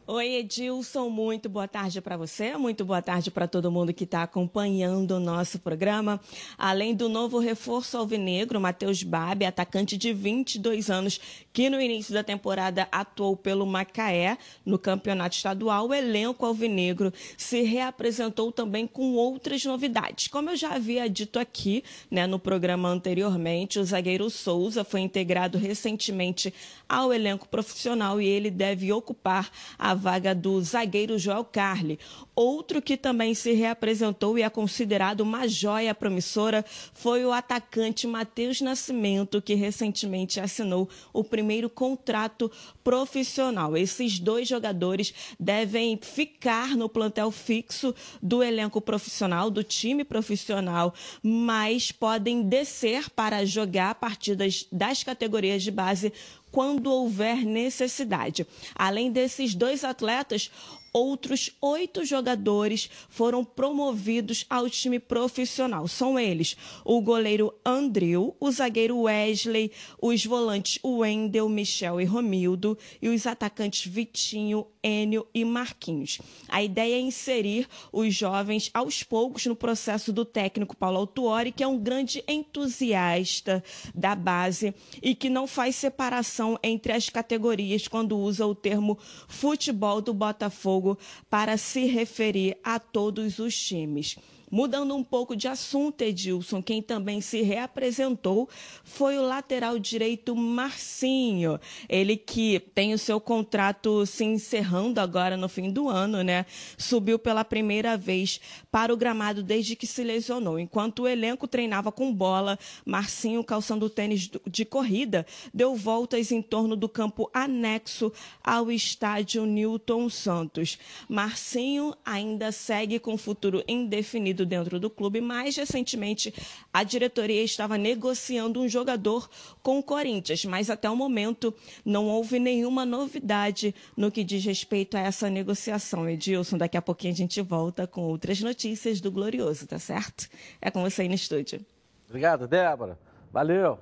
Oi, Edilson, muito boa tarde para você, muito boa tarde para todo mundo que está acompanhando o nosso programa. Além do novo reforço alvinegro, Matheus Babi, atacante de 22 anos, que no início da temporada atuou pelo Macaé no campeonato estadual, o elenco alvinegro se reapresentou também com outras novidades. Como eu já havia dito aqui né, no programa anteriormente, o zagueiro Souza foi integrado recentemente ao elenco profissional e ele deve ocupar a vaga do zagueiro Joel Carli. Outro que também se reapresentou e é considerado uma joia promissora foi o atacante Matheus Nascimento, que recentemente assinou o primeiro contrato profissional. Esses dois jogadores devem ficar no plantel fixo do elenco profissional, do time profissional, mas podem descer para jogar partidas das categorias de base quando houver necessidade. Além desses dois atletas, outros oito jogadores foram promovidos ao time profissional. São eles o goleiro Andrew, o zagueiro Wesley, os volantes Wendel, Michel e Romildo e os atacantes Vitinho, Enio e Marquinhos. A ideia é inserir os jovens aos poucos no processo do técnico Paulo Autuori, que é um grande entusiasta da base e que não faz separação entre as categorias quando usa o termo futebol do Botafogo para se referir a todos os times. Mudando um pouco de assunto, Edilson, quem também se reapresentou foi o lateral direito Marcinho. Ele que tem o seu contrato se encerrando agora no fim do ano, né? Subiu pela primeira vez para o gramado desde que se lesionou. Enquanto o elenco treinava com bola, Marcinho, calçando tênis de corrida, deu voltas em torno do campo anexo ao estádio Newton Santos. Marcinho ainda segue com futuro indefinido dentro do clube. Mais recentemente, a diretoria estava negociando um jogador com o Corinthians, mas até o momento não houve nenhuma novidade no que diz respeito a essa negociação. Edilson, daqui a pouquinho a gente volta com outras notícias do Glorioso, tá certo? É com você aí no estúdio. Obrigado, Débora. Valeu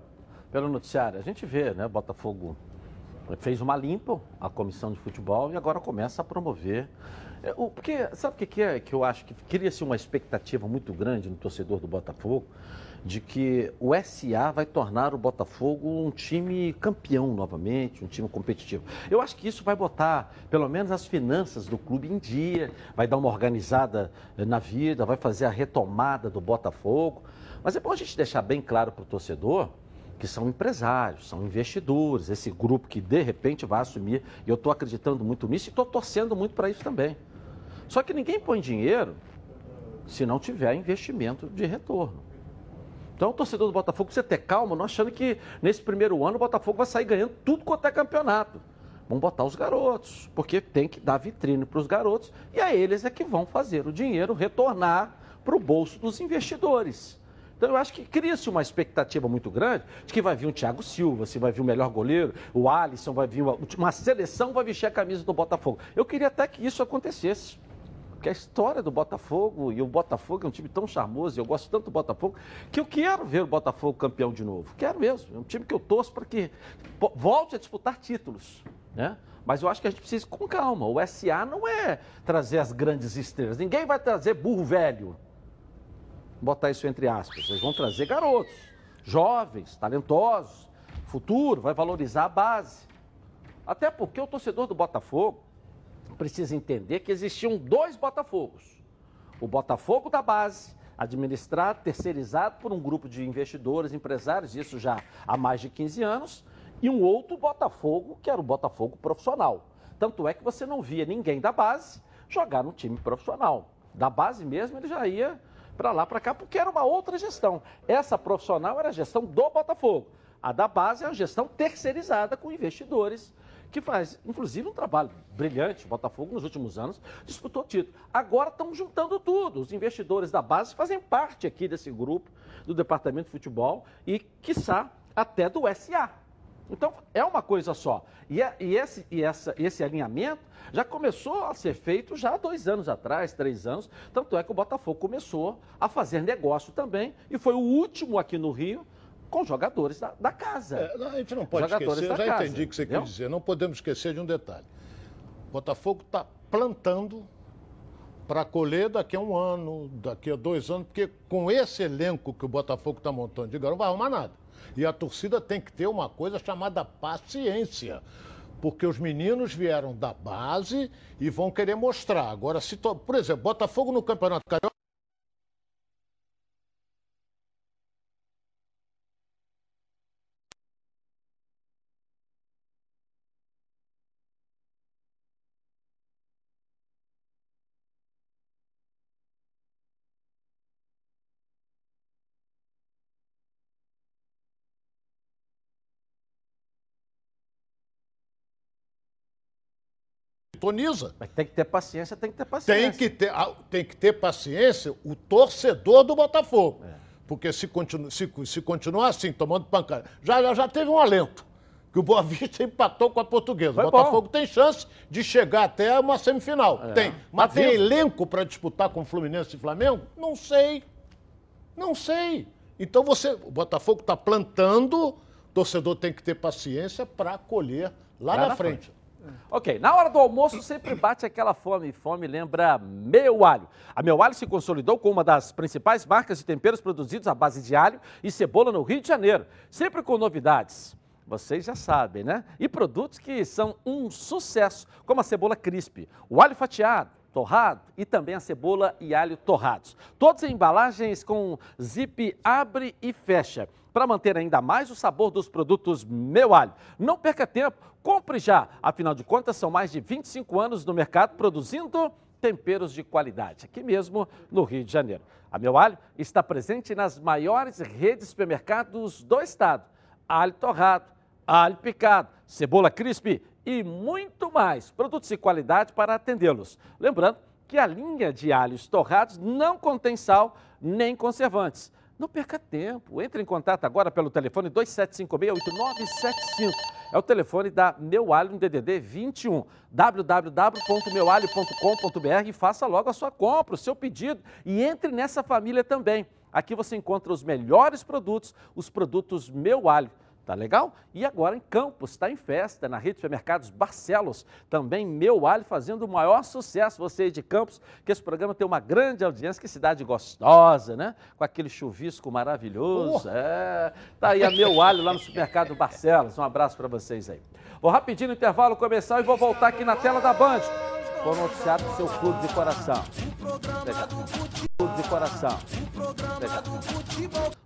pelo noticiário. A gente vê, né, Botafogo fez uma limpa, a comissão de futebol, e agora começa a promover o, porque, sabe o que, é que eu acho que cria-se uma expectativa muito grande no torcedor do Botafogo de que o SA vai tornar o Botafogo um time campeão novamente, um time competitivo. Eu acho que isso vai botar, pelo menos, as finanças do clube em dia, vai dar uma organizada eh, na vida, vai fazer a retomada do Botafogo. Mas é bom a gente deixar bem claro para o torcedor que são empresários, são investidores, esse grupo que de repente vai assumir. E eu estou acreditando muito nisso e estou torcendo muito para isso também. Só que ninguém põe dinheiro se não tiver investimento de retorno. Então, o torcedor do Botafogo precisa ter calma, não achando que nesse primeiro ano o Botafogo vai sair ganhando tudo quanto é campeonato. Vamos botar os garotos, porque tem que dar vitrine para os garotos e a eles é que vão fazer o dinheiro retornar para o bolso dos investidores. Então eu acho que cria-se uma expectativa muito grande de que vai vir o Thiago Silva, se vai vir o melhor goleiro, o Alisson, vai vir uma, uma seleção, vai vestir a camisa do Botafogo. Eu queria até que isso acontecesse. Porque a história do Botafogo, e o Botafogo é um time tão charmoso, eu gosto tanto do Botafogo, que eu quero ver o Botafogo campeão de novo. Quero mesmo. É um time que eu torço para que volte a disputar títulos. Né? Mas eu acho que a gente precisa ir com calma. O SA não é trazer as grandes estrelas. Ninguém vai trazer burro velho. Botar isso entre aspas. Eles vão trazer garotos, jovens, talentosos, futuro, vai valorizar a base. Até porque o torcedor do Botafogo, precisa entender que existiam dois Botafogos. O Botafogo da base, administrado, terceirizado por um grupo de investidores, empresários, isso já há mais de 15 anos, e um outro Botafogo, que era o Botafogo profissional. Tanto é que você não via ninguém da base jogar no time profissional. Da base mesmo, ele já ia para lá, para cá, porque era uma outra gestão. Essa profissional era a gestão do Botafogo. A da base é a gestão terceirizada com investidores que faz, inclusive, um trabalho brilhante. O Botafogo, nos últimos anos, disputou título. Agora estão juntando tudo. Os investidores da base fazem parte aqui desse grupo, do Departamento de Futebol e, quiçá, até do SA. Então, é uma coisa só. E, é, e, esse, e essa, esse alinhamento já começou a ser feito já há dois anos atrás, três anos. Tanto é que o Botafogo começou a fazer negócio também e foi o último aqui no Rio com jogadores da, da casa. É, não, a gente não pode esquecer, eu já casa, entendi o que você entendeu? quer dizer, não podemos esquecer de um detalhe. Botafogo está plantando para colher daqui a um ano, daqui a dois anos, porque com esse elenco que o Botafogo está montando de não vai arrumar nada. E a torcida tem que ter uma coisa chamada paciência. Porque os meninos vieram da base e vão querer mostrar. Agora, se to... por exemplo, Botafogo no Campeonato Carioca. Sintoniza. Mas tem que ter paciência, tem que ter paciência. Tem que ter, ah, tem que ter paciência o torcedor do Botafogo. É. Porque se, continu, se, se continuar assim, tomando pancada. Já, já, já teve um alento. Que o Boa Vista empatou com a portuguesa. Foi o Botafogo bom. tem chance de chegar até uma semifinal. É. Tem. Mas tá tem elenco para disputar com Fluminense e Flamengo? Não sei. Não sei. Então você. O Botafogo está plantando, o torcedor tem que ter paciência para colher lá, lá na, na, frente. frente. Ok, na hora do almoço sempre bate aquela fome. Fome lembra Meu Alho. A Meu Alho se consolidou como uma das principais marcas de temperos produzidos à base de alho e cebola no Rio de Janeiro. Sempre com novidades. Vocês já sabem, né? E produtos que são um sucesso, como a cebola crisp, o alho fatiado, torrado e também a cebola e alho torrados. Todos em embalagens com zip abre e fecha para manter ainda mais o sabor dos produtos Meu Alho. Não perca tempo, compre já. Afinal de contas, são mais de 25 anos no mercado produzindo temperos de qualidade, aqui mesmo no Rio de Janeiro. A Meu Alho está presente nas maiores redes de supermercados do estado. Alho torrado, alho picado, cebola crisp e muito mais. Produtos de qualidade para atendê-los. Lembrando que a linha de alhos torrados não contém sal nem conservantes. Não perca tempo. Entre em contato agora pelo telefone 2756-8975. É o telefone da Meu Alho no DDD 21. www.meualho.com.br e faça logo a sua compra, o seu pedido e entre nessa família também. Aqui você encontra os melhores produtos, os produtos Meu Alho. Tá legal? E agora em Campos, está em festa, na rede de supermercados Barcelos. Também Meu Alho fazendo o maior sucesso, você de Campos, que esse programa tem uma grande audiência, que cidade gostosa, né? Com aquele chuvisco maravilhoso. Oh. É. Tá aí a Meu Alho lá no supermercado Barcelos. Um abraço para vocês aí. Vou rapidinho no intervalo começar e vou voltar aqui na tela da Band com o seu clube de coração. Clube de coração.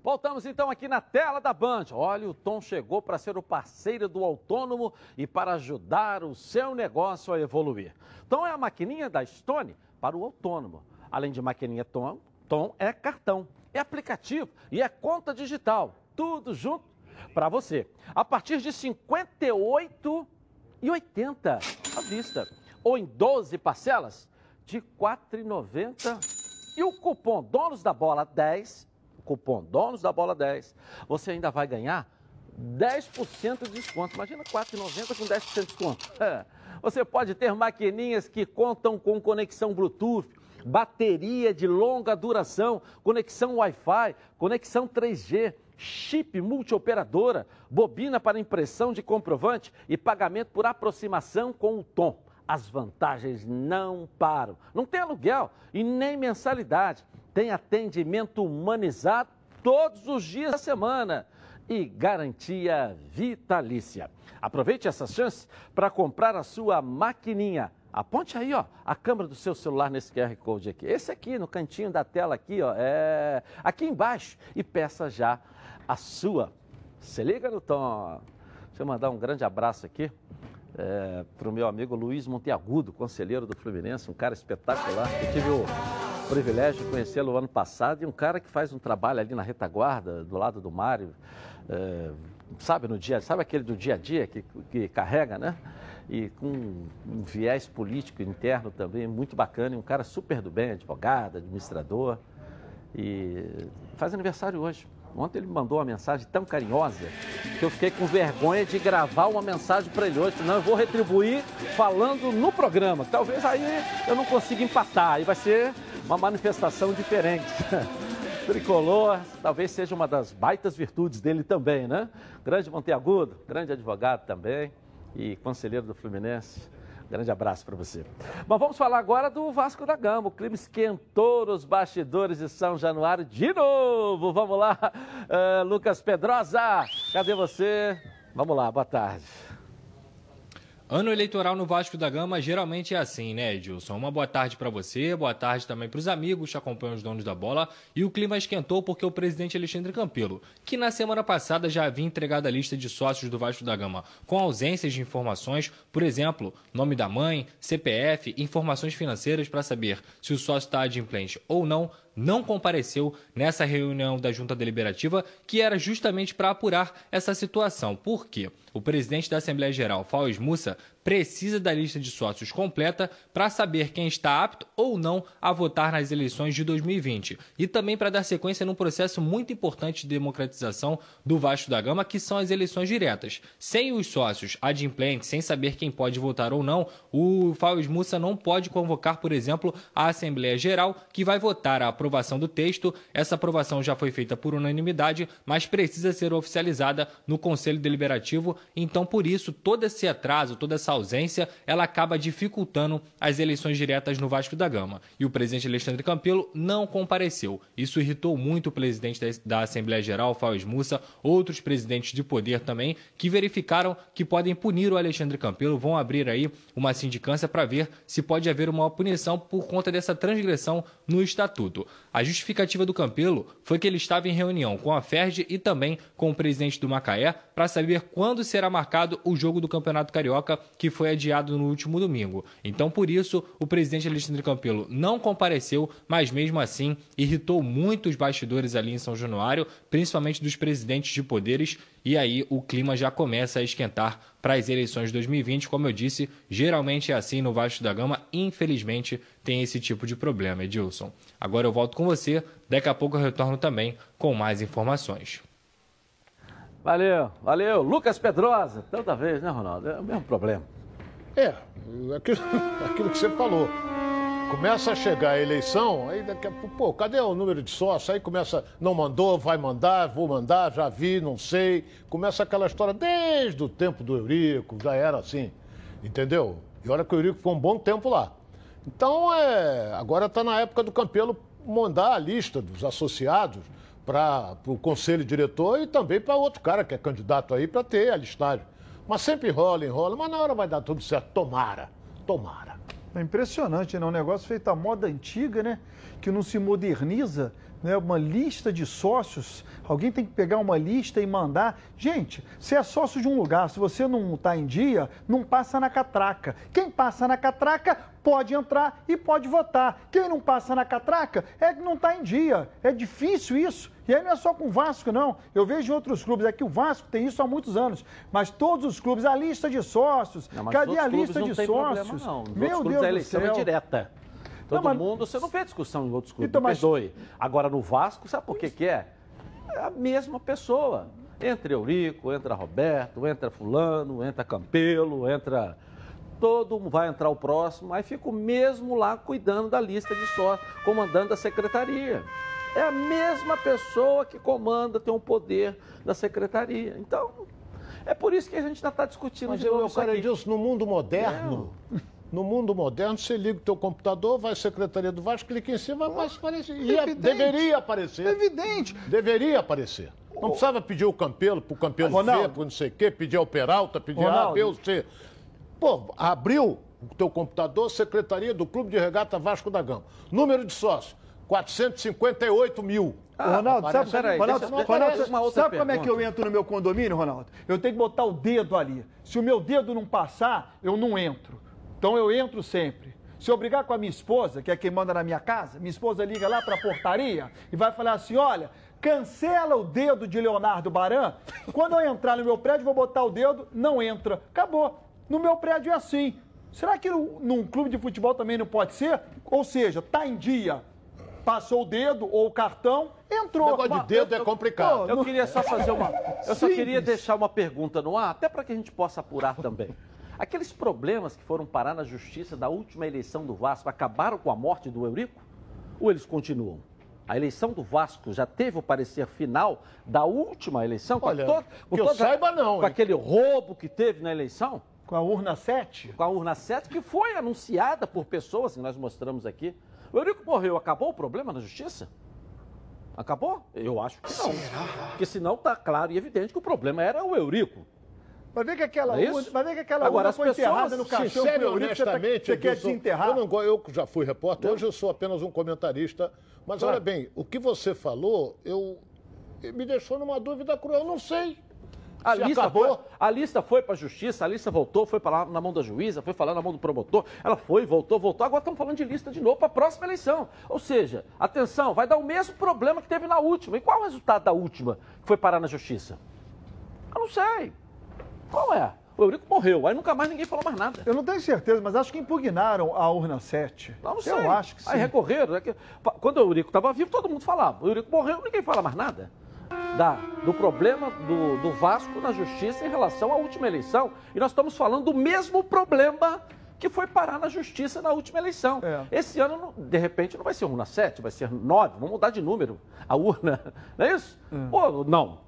Voltamos então aqui na tela da Band. Olha, o Tom chegou para ser o parceiro do autônomo e para ajudar o seu negócio a evoluir. Tom é a maquininha da Stone para o autônomo. Além de maquininha Tom, Tom é cartão, é aplicativo e é conta digital. Tudo junto para você. A partir de R$ 58,80 à vista ou em 12 parcelas de R$ 4,90. E o cupom Donos da Bola 10, cupom Donos da Bola 10, você ainda vai ganhar 10% de desconto. Imagina 4,90 com 10% de desconto. É. Você pode ter maquininhas que contam com conexão Bluetooth, bateria de longa duração, conexão Wi-Fi, conexão 3G, chip multioperadora, bobina para impressão de comprovante e pagamento por aproximação com o tom as vantagens não param. Não tem aluguel e nem mensalidade. Tem atendimento humanizado todos os dias da semana e garantia vitalícia. Aproveite essa chance para comprar a sua maquininha. Aponte aí, ó, a câmera do seu celular nesse QR Code aqui. Esse aqui, no cantinho da tela aqui, ó, é aqui embaixo e peça já a sua. Se liga no tom. Deixa eu mandar um grande abraço aqui é, para o meu amigo Luiz Monteagudo, conselheiro do Fluminense, um cara espetacular. Eu tive o privilégio de conhecê-lo ano passado e um cara que faz um trabalho ali na retaguarda, do lado do Mário, é, sabe, no dia, sabe aquele do dia a dia que, que carrega, né? E com um viés político interno também muito bacana, e um cara super do bem, advogado, administrador. E faz aniversário hoje. Ontem ele mandou uma mensagem tão carinhosa que eu fiquei com vergonha de gravar uma mensagem para ele hoje. Não, eu vou retribuir falando no programa. Talvez aí eu não consiga empatar. Aí vai ser uma manifestação diferente. Tricolor, talvez seja uma das baitas virtudes dele também, né? Grande Monteagudo, grande advogado também e conselheiro do Fluminense. Grande abraço para você. Bom, vamos falar agora do Vasco da Gama. O clima esquentou nos bastidores de São Januário de novo. Vamos lá, uh, Lucas Pedrosa, cadê você? Vamos lá, boa tarde. Ano eleitoral no Vasco da Gama geralmente é assim, né, Edilson? Uma boa tarde para você, boa tarde também para os amigos que acompanham os donos da bola. E o clima esquentou porque o presidente Alexandre Campelo, que na semana passada já havia entregado a lista de sócios do Vasco da Gama com ausências de informações, por exemplo, nome da mãe, CPF, informações financeiras para saber se o sócio está adimplente ou não, não compareceu nessa reunião da junta deliberativa, que era justamente para apurar essa situação. Por quê? O presidente da Assembleia Geral, Faues Mussa, precisa da lista de sócios completa para saber quem está apto ou não a votar nas eleições de 2020 e também para dar sequência num processo muito importante de democratização do Vasco da Gama, que são as eleições diretas. Sem os sócios adimplentes, sem saber quem pode votar ou não, o Faues Mussa não pode convocar, por exemplo, a Assembleia Geral, que vai votar a aprovação do texto. Essa aprovação já foi feita por unanimidade, mas precisa ser oficializada no Conselho Deliberativo. Então, por isso, todo esse atraso, toda essa ausência, ela acaba dificultando as eleições diretas no Vasco da Gama. E o presidente Alexandre Campelo não compareceu. Isso irritou muito o presidente da Assembleia Geral, Faues Mussa, outros presidentes de poder também, que verificaram que podem punir o Alexandre Campelo, vão abrir aí uma sindicância para ver se pode haver uma punição por conta dessa transgressão no estatuto. A justificativa do Campelo foi que ele estava em reunião com a FERJ e também com o presidente do Macaé para saber quando será marcado o jogo do Campeonato Carioca, que foi adiado no último domingo. Então, por isso, o presidente Alexandre Campelo não compareceu, mas mesmo assim irritou muito os bastidores ali em São Januário, principalmente dos presidentes de poderes, e aí o clima já começa a esquentar para as eleições de 2020. Como eu disse, geralmente é assim no Vasco da Gama, infelizmente tem esse tipo de problema, Edilson. Agora eu volto com você, daqui a pouco eu retorno também com mais informações. Valeu, valeu. Lucas Pedrosa, toda vez, né, Ronaldo? É o mesmo problema. É, aquilo, aquilo que você falou. Começa a chegar a eleição, aí daqui a pouco, pô, cadê o número de sócios? Aí começa, não mandou, vai mandar, vou mandar, já vi, não sei. Começa aquela história desde o tempo do Eurico, já era assim, entendeu? E olha que o Eurico ficou um bom tempo lá. Então, é, agora está na época do Campelo mandar a lista dos associados para o conselho diretor e também para outro cara que é candidato aí para ter a listagem. Mas sempre enrola, enrola, mas na hora vai dar tudo certo. Tomara, tomara. É impressionante, né? Um negócio feito à moda antiga, né? Que não se moderniza, né? Uma lista de sócios. Alguém tem que pegar uma lista e mandar. Gente, você é sócio de um lugar, se você não está em dia, não passa na catraca. Quem passa na catraca pode entrar e pode votar. Quem não passa na catraca é que não está em dia. É difícil isso. E aí não é só com o Vasco, não. Eu vejo em outros clubes. Aqui o Vasco tem isso há muitos anos. Mas todos os clubes, a lista de sócios. Não, cadê a lista de sócios? Problema, não. Meu outros clubes Deus a do eleição céu. é direta. Todo mas- mundo, você não vê discussão em outros clubes, Então, mas- perdoe. Agora no Vasco, sabe por que que é? É a mesma pessoa. Entra Eurico, entra Roberto, entra fulano, entra Campelo, entra... Todo mundo vai entrar o próximo, aí fica o mesmo lá cuidando da lista de sócios, comandando a secretaria. É a mesma pessoa que comanda, tem o poder da secretaria. Então, é por isso que a gente ainda está discutindo Mas de eu, novo eu isso cara aqui. disso, no mundo moderno, no mundo moderno, você liga o teu computador, vai à Secretaria do Vasco, clica em cima, vai aparecer. E é- Evidente. deveria aparecer. Evidente. Deveria aparecer. Não precisava pedir o Campelo, pro Campelo Ronaldo. ver, pro não sei o quê, pedir ao Peralta, pedir A, Ronaldo. B ou C. Pô, abriu o teu computador, Secretaria do Clube de Regata Vasco da Gama. Número de sócios, 458 mil. Ô, Ronaldo, sabe, peraí, Ronaldo, Ronaldo, outra sabe como é que eu entro no meu condomínio, Ronaldo? Eu tenho que botar o dedo ali. Se o meu dedo não passar, eu não entro. Então eu entro sempre. Se eu brigar com a minha esposa, que é quem manda na minha casa, minha esposa liga lá pra portaria e vai falar assim: olha, cancela o dedo de Leonardo Baran. Quando eu entrar no meu prédio, vou botar o dedo, não entra. Acabou. No meu prédio é assim. Será que no- num clube de futebol também não pode ser? Ou seja, tá em dia, passou o dedo ou o cartão, entrou. Negócio de dedo é complicado. Eu queria só fazer uma. Eu só Simples. queria deixar uma pergunta no ar, até para que a gente possa apurar também. Aqueles problemas que foram parar na justiça da última eleição do Vasco acabaram com a morte do Eurico? Ou eles continuam? A eleição do Vasco já teve o parecer final da última eleição? Com Olha, to- que eu saiba, não, Com hein? aquele roubo que teve na eleição? Com a urna 7? Com a urna 7, que foi anunciada por pessoas que nós mostramos aqui. O Eurico morreu, acabou o problema na justiça? Acabou? Eu acho que não. Será? Porque senão está claro e evidente que o problema era o Eurico. Vai ver que aquela, é urna, vai ver que aquela Agora, urna foi enterrada no caixão e Eurico, honestamente, você, quer desenterrar? Eu, não, eu já fui repórter, hoje eu sou apenas um comentarista. Mas Claro. olha bem, o que você falou, eu me deixou numa dúvida cruel. Eu não sei. A Se lista, acabou. foi, a lista foi para a justiça, a lista voltou, foi para na mão da juíza, foi falar na mão do promotor. Ela foi, voltou, voltou. Agora estamos falando de lista de novo para a próxima eleição. Ou seja, atenção, vai dar o mesmo problema que teve na última. E qual é o resultado da última que foi parar na justiça? Eu não sei. Qual é? O Eurico morreu, aí nunca mais ninguém falou mais nada. Eu não tenho certeza, mas acho que impugnaram a urna 7. Não, não sei. Eu acho que sim. Aí recorreram. é que- Quando o Eurico estava vivo, todo mundo falava. O Eurico morreu, ninguém fala mais nada. Da, do problema do, do Vasco na justiça em relação à última eleição. E nós estamos falando do mesmo problema que foi parar na justiça na última eleição. É. Esse ano, de repente, não vai ser urna 7, vai ser 9. Vamos mudar de número a urna. Não é isso? Hum. Pô, não.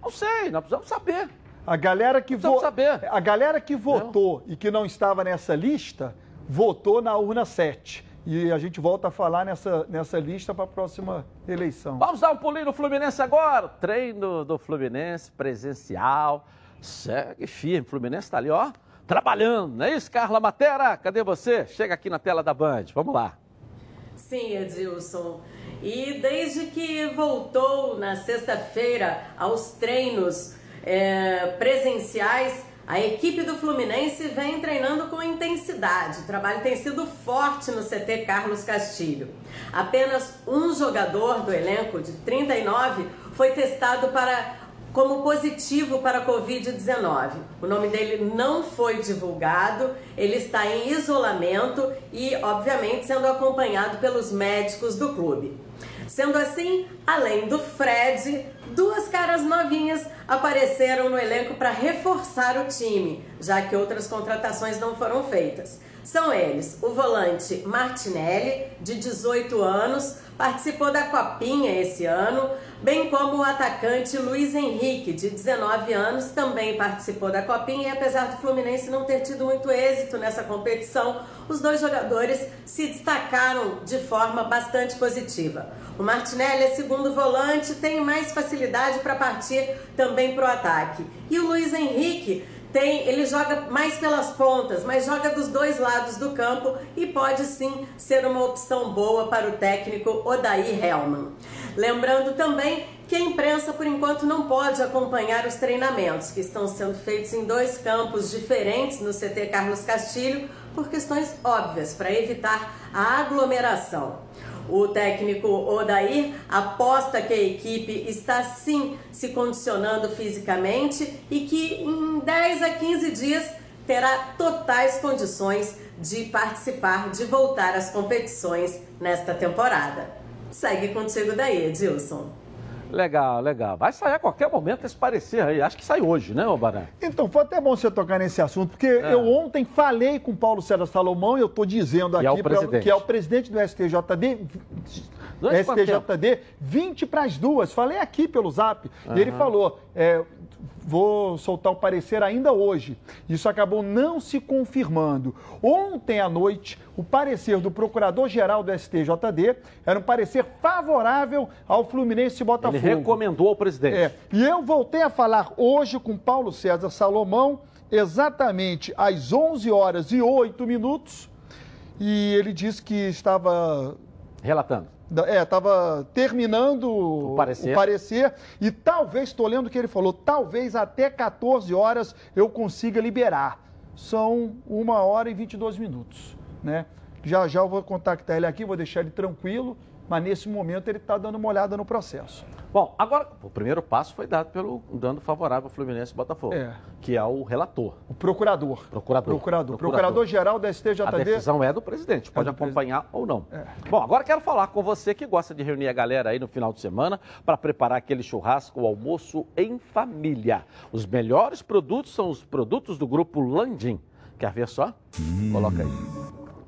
Não sei, nós precisamos saber. A galera que vo- saber. A galera que votou e que não estava nessa lista, votou na urna 7. E a gente volta a falar nessa, nessa lista para a próxima eleição. Vamos dar um pulinho no Fluminense agora. Treino do Fluminense presencial. Segue firme. O Fluminense está ali, ó, trabalhando. Não é isso, Carla Matera? Cadê você? Chega aqui na tela da Band. Vamos lá. Sim, Edilson. E desde que voltou na sexta-feira aos treinos é, presenciais, a equipe do Fluminense vem treinando com intensidade. O trabalho tem sido forte no CT Carlos Castilho. Apenas um jogador do elenco de 39 foi testado para como positivo para a Covid-19. O nome dele não foi divulgado, ele está em isolamento e, obviamente, sendo acompanhado pelos médicos do clube. Sendo assim, além do Fred, duas caras novinhas apareceram no elenco para reforçar o time, já que outras contratações não foram feitas. São eles o volante Martinelli, de 18 anos, participou da Copinha esse ano, bem como o atacante Luiz Henrique, de 19 anos, também participou da Copinha e apesar do Fluminense não ter tido muito êxito nessa competição, os dois jogadores se destacaram de forma bastante positiva. O Martinelli é segundo volante, tem mais facilidade para partir também para o ataque. E o Luiz Henrique tem, ele joga mais pelas pontas, mas joga dos dois lados do campo e pode sim ser uma opção boa para o técnico Odair Hellman. Lembrando também que a imprensa, por enquanto, não pode acompanhar os treinamentos, que estão sendo feitos em dois campos diferentes no CT Carlos Castilho, por questões óbvias, para evitar a aglomeração. O técnico Odair aposta que a equipe está sim se condicionando fisicamente e que em 10 a 15 dias terá totais condições de participar, de voltar às competições nesta temporada. Segue contigo daí, Edilson. Legal, legal. Vai sair a qualquer momento esse parecer aí. Acho que sai hoje, né, Obarã? Então, foi até bom você tocar nesse assunto, porque eu ontem falei com o Paulo César Salomão e eu estou dizendo é aqui pra- presidente. que é o presidente do STJD, Durante STJD, 20 para as duas. Falei aqui pelo zap. E ele falou: é, vou soltar o parecer ainda hoje. Isso acabou não se confirmando. Ontem à noite, o parecer do procurador-geral do STJD era um parecer favorável ao Fluminense e Botafogo. Ele recomendou ao presidente. É, e eu voltei a falar hoje com Paulo César Salomão, exatamente às 11 horas e 8 minutos, e ele disse que estava Relatando. É, estava terminando o parecer. parecer e talvez, estou lendo o que ele falou, talvez até 14 horas eu consiga liberar. São uma hora e 22 minutos, né? Já já eu vou contactar ele aqui, vou deixar ele tranquilo, mas nesse momento ele está dando uma olhada no processo. Bom, agora, o primeiro passo foi dado pelo dando favorável ao Fluminense e Botafogo, É. que é o relator. O procurador. Procurador. Procurador. Procurador-geral da A STJD. decisão é do presidente, pode do acompanhar ou não. É. Bom, agora quero falar com você que gosta de reunir a galera aí no final de semana para preparar aquele churrasco, o almoço em família. Os melhores produtos são os produtos do grupo Landim. Quer ver só? Coloca aí.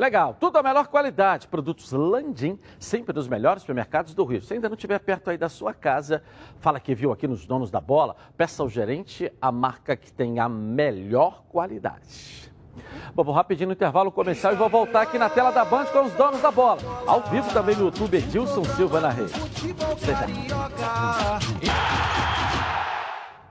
Legal, tudo a melhor qualidade. Produtos Landim, sempre nos melhores supermercados do Rio. Se ainda não estiver perto aí da sua casa, fala que viu aqui nos Donos da Bola, peça ao gerente a marca que tem a melhor qualidade. Bom, vou rapidinho no intervalo comercial e vou voltar aqui na tela da Band com os donos da bola. Ao vivo também no YouTube, Edilson Silva na rede. Já.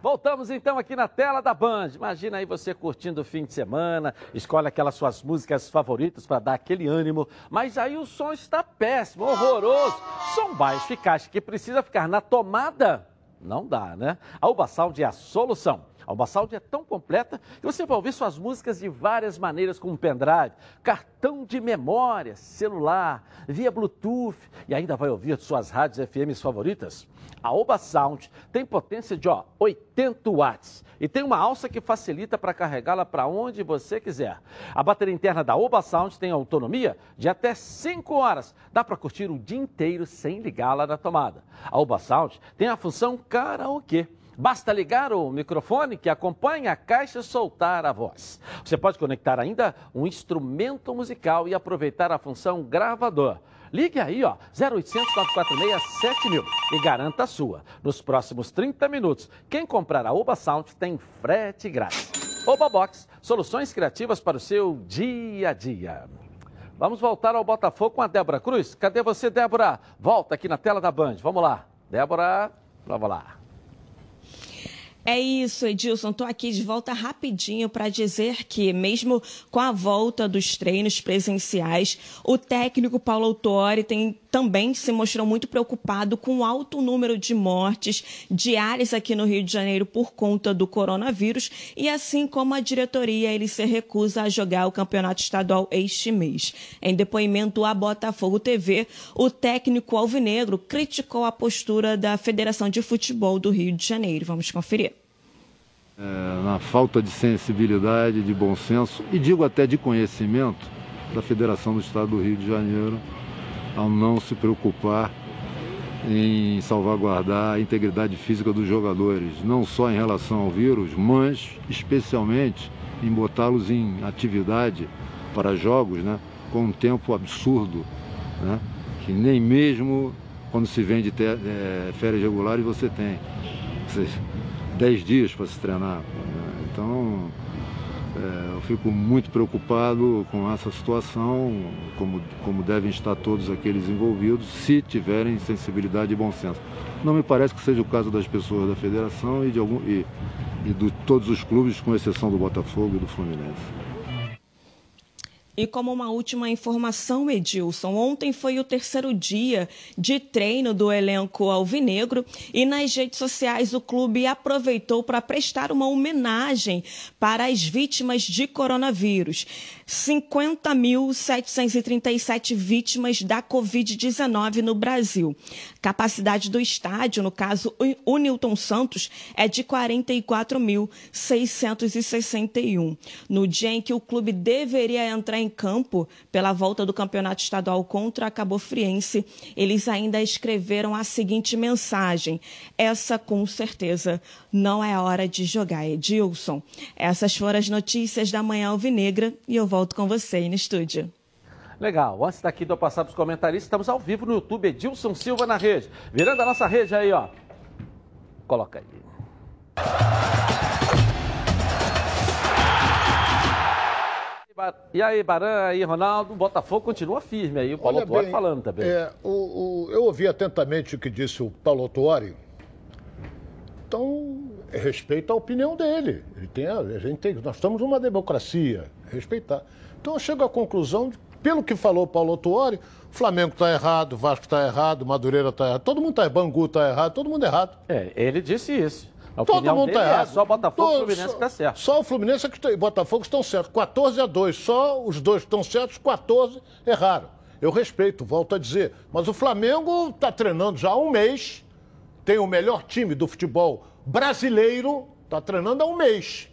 Voltamos então aqui na tela da Band. Imagina aí você curtindo o fim de semana, escolhe aquelas suas músicas favoritas para dar aquele ânimo, mas aí o som está péssimo, horroroso. Som baixo e que precisa ficar na tomada. Não dá, né? A Uba Sound é a solução. A Sound é tão completa que você vai ouvir suas músicas de várias maneiras, como pendrive, cartão de memória, celular, via Bluetooth e ainda vai ouvir suas rádios FM favoritas. A Oba Sound tem potência de ó, 80 watts e tem uma alça que facilita para carregá-la para onde você quiser. A bateria interna da Oba Sound tem autonomia de até 5 horas. Dá para curtir o dia inteiro sem ligá-la na tomada. A Oba Sound tem a função karaokê. Basta ligar o microfone que acompanha a caixa e soltar a voz. Você pode conectar ainda um instrumento musical e aproveitar a função gravador. Ligue aí, ó, 0800 946 7000 e garanta a sua. Nos próximos 30 minutos, quem comprar a Oba Sound tem frete grátis. Oba Box, soluções criativas para o seu dia a dia. Vamos voltar ao Botafogo com a Débora Cruz. Cadê você, Débora? Volta aqui na tela da Band. Vamos lá. Débora, vamos lá. É isso, Edilson. Estou aqui de volta rapidinho para dizer que, mesmo com a volta dos treinos presenciais, o técnico Paulo Autori tem, também se mostrou muito preocupado com o alto número de mortes diárias aqui no Rio de Janeiro por conta do coronavírus e, assim como a diretoria, ele se recusa a jogar o campeonato estadual este mês. Em depoimento à Botafogo TV, o técnico alvinegro criticou a postura da Federação de Futebol do Rio de Janeiro. Vamos conferir é, na falta de sensibilidade, de bom senso e digo até de conhecimento da Federação do Estado do Rio de Janeiro ao não se preocupar em salvaguardar a integridade física dos jogadores, não só em relação ao vírus, mas especialmente em botá-los em atividade para jogos, né, com um tempo absurdo, né, que nem mesmo quando se vende é, férias regulares você tem. Ou seja, 10 dias para se treinar. Né? Então, é, eu fico muito preocupado com essa situação, como, como devem estar todos aqueles envolvidos, se tiverem sensibilidade e bom senso. Não me parece que seja o caso das pessoas da federação e de, algum, e, e de todos os clubes, com exceção do Botafogo e do Fluminense. E como uma última informação, Edilson, ontem foi o terceiro dia de treino do elenco alvinegro e nas redes sociais o clube aproveitou para prestar uma homenagem para as vítimas de coronavírus. 50.737 vítimas da Covid-19 no Brasil. Capacidade do estádio, no caso o Newton Santos, é de 44.661. No dia em que o clube deveria entrar em campo pela volta do campeonato estadual contra a Cabo Friense, eles ainda escreveram a seguinte mensagem: essa com certeza não é hora de jogar, Edilson. Essas foram as notícias da manhã alvinegra e eu volto com você aí no estúdio. Legal. Antes daqui de eu passar para os comentaristas, estamos ao vivo no YouTube, Edilson Silva na rede. Virando a nossa rede aí, ó. Coloca aí. E aí, Baran, aí, Ronaldo, o Botafogo continua firme aí, o Paulo Tuori falando também. É, o, o, eu ouvi atentamente o que disse o Paulo Tuori. Então, respeita a opinião dele. Ele tem, a gente tem, nós estamos numa democracia, respeitar. Então eu chego à conclusão de pelo que falou Paulo Tuori, o Flamengo está errado, o Vasco está errado, o Madureira está errado, todo mundo está errado, Bangu está errado, todo mundo errado. É, ele disse isso. A todo mundo está é errado. É só Botafogo e Fluminense que está certo. Só o Fluminense é e Botafogo estão certos. 14 a 2. Só os dois estão certos, 14 erraram. Eu respeito, volto a dizer. Mas o Flamengo está treinando já há um mês. Tem o melhor time do futebol brasileiro. Está treinando há um mês.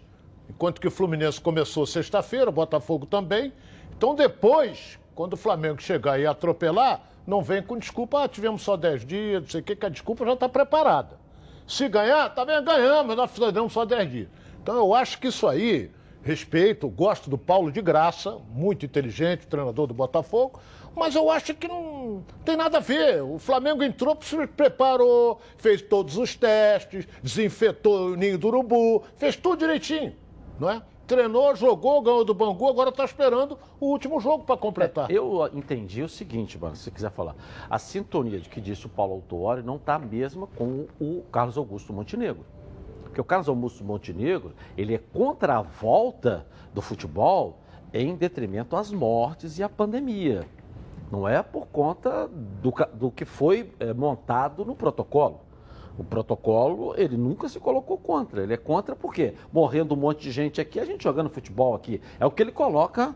Enquanto que o Fluminense começou sexta-feira, o Botafogo também. Então depois, Quando o Flamengo chegar e atropelar, não vem com desculpa, ah, tivemos só 10 dias, não sei o que, que a desculpa já está preparada. Se ganhar, tá bem, ganhamos, nós fizemos só 10 dias. Então eu acho que isso aí, respeito, gosto do Paulo de Graça, muito inteligente, treinador do Botafogo, mas eu acho que não tem nada a ver. O Flamengo entrou, se preparou, fez todos os testes, desinfetou o ninho do urubu, fez tudo direitinho, não é? Treinou, jogou, ganhou do Bangu, agora está esperando o último jogo para completar. É, eu entendi o seguinte, mano, se quiser falar. A sintonia de que disse o Paulo Autuori não está a mesma com o Carlos Augusto Montenegro. Porque o Carlos Augusto Montenegro, ele é contra a volta do futebol em detrimento às mortes e à pandemia. Não é por conta do, do que foi é, montado no protocolo. O protocolo, ele nunca se colocou contra. Ele é contra porque morrendo um monte de gente aqui, a gente jogando futebol aqui. É o que ele coloca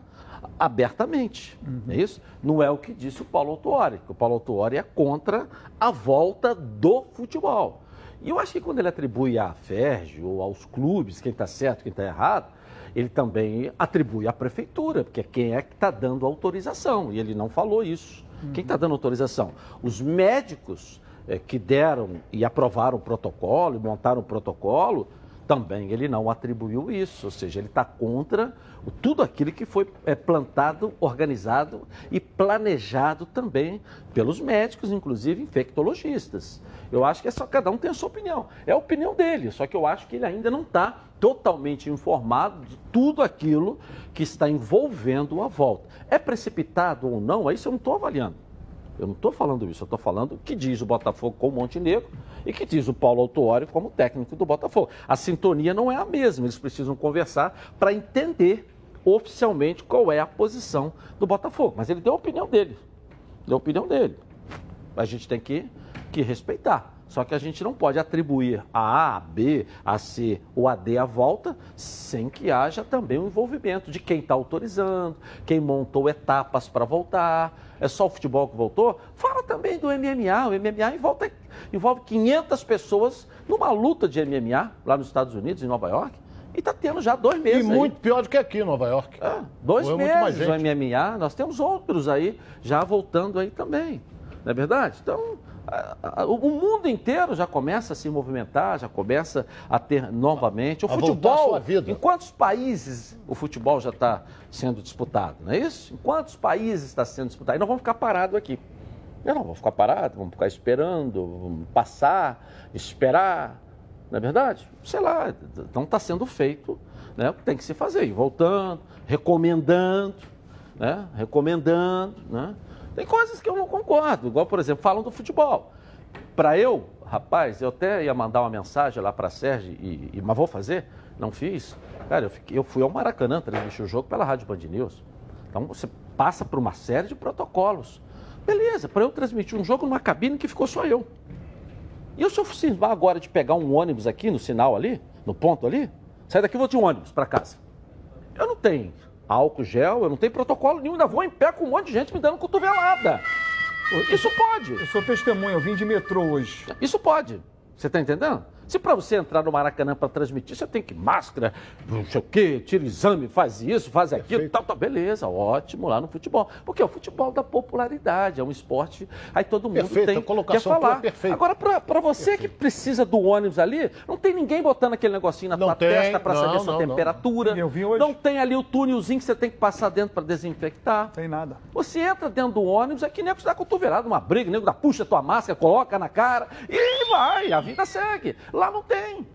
abertamente. Uhum. É isso? Não é o que disse o Paulo Autuori. O Paulo Autuori é contra a volta do futebol. E eu acho que quando ele atribui à FERJ ou aos clubes, quem está certo, quem está errado, ele também atribui à prefeitura, porque é quem é que está dando autorização. E ele não falou isso. Uhum. Quem está dando autorização? Os médicos é, que deram e aprovaram o protocolo montaram o protocolo, também ele não atribuiu isso, ou seja, ele está contra tudo aquilo que foi é, plantado, organizado e planejado também pelos médicos, inclusive infectologistas. Eu acho que é só cada um tem a sua opinião. É a opinião dele, só que eu acho que ele ainda não está totalmente informado de tudo aquilo que está envolvendo a volta. É precipitado ou não, isso eu não estou avaliando. Eu não estou falando isso, eu estou falando o que diz o Botafogo com o Montenegro e que diz o Paulo Autuori como técnico do Botafogo. A sintonia não é a mesma, eles precisam conversar para entender oficialmente qual é a posição do Botafogo. Mas ele deu a opinião dele. Deu a opinião dele. A gente tem que, que respeitar. Só que a gente não pode atribuir a A, a B, a C ou a D a volta sem que haja também o envolvimento de quem está autorizando, quem montou etapas para voltar. É só o futebol que voltou? Fala também do MMA. O MMA envolve, envolve 500 pessoas numa luta de MMA lá nos Estados Unidos, em Nova York. E está tendo já dois meses. E aí. muito pior do que aqui em Nova York. É, dois meses o MMA. Nós temos outros aí já voltando aí também. Não é verdade? Então, o mundo inteiro já começa a se movimentar, já começa a ter novamente. O a futebol. Em quantos países o futebol já está sendo disputado? Não é isso? Em quantos países está sendo disputado? E nós vamos ficar parados aqui. Eu não vou ficar parado, vamos ficar esperando, vamos passar, esperar. Não é verdade? Sei lá, então está sendo feito né, o que tem que se fazer. E voltando, recomendando, né, recomendando, né? Tem coisas que eu não concordo, igual, por exemplo, falam do futebol. Para eu, rapaz, eu até ia mandar uma mensagem lá para Sérgio, e, e, mas vou fazer, não fiz. Cara, eu, fiquei, eu fui ao Maracanã transmitir o jogo pela Rádio Band News. Então você passa por uma série de protocolos. Beleza, para eu transmitir um jogo numa cabine que ficou só eu. E eu se eu agora de pegar um ônibus aqui no sinal ali, no ponto ali, sair daqui e vou de ônibus para casa. Eu não tenho álcool gel, eu não tenho protocolo nenhum, ainda vou em pé com um monte de gente me dando cotovelada. Isso pode. Eu sou testemunha, eu vim de metrô hoje. Isso pode. Você está entendendo? Se para você entrar no Maracanã para transmitir, você tem que máscara, não sei o quê, tira exame, faz isso, faz aquilo, tal, tal, beleza, ótimo lá no futebol. Porque é o futebol da popularidade, é um esporte, aí todo mundo Perfeito, tem quer falar. Agora, para você Perfeito. que precisa do ônibus ali, não tem ninguém botando aquele negocinho na não tua tem, testa para saber não, sua temperatura. Eu vi hoje. Não tem ali o túnelzinho que você tem que passar dentro para desinfectar. Tem nada. Você entra dentro do ônibus, é que nego dá cotovelado, uma briga, nego dá puxa a tua máscara, coloca na cara e vai, a vida segue. Lá não tem.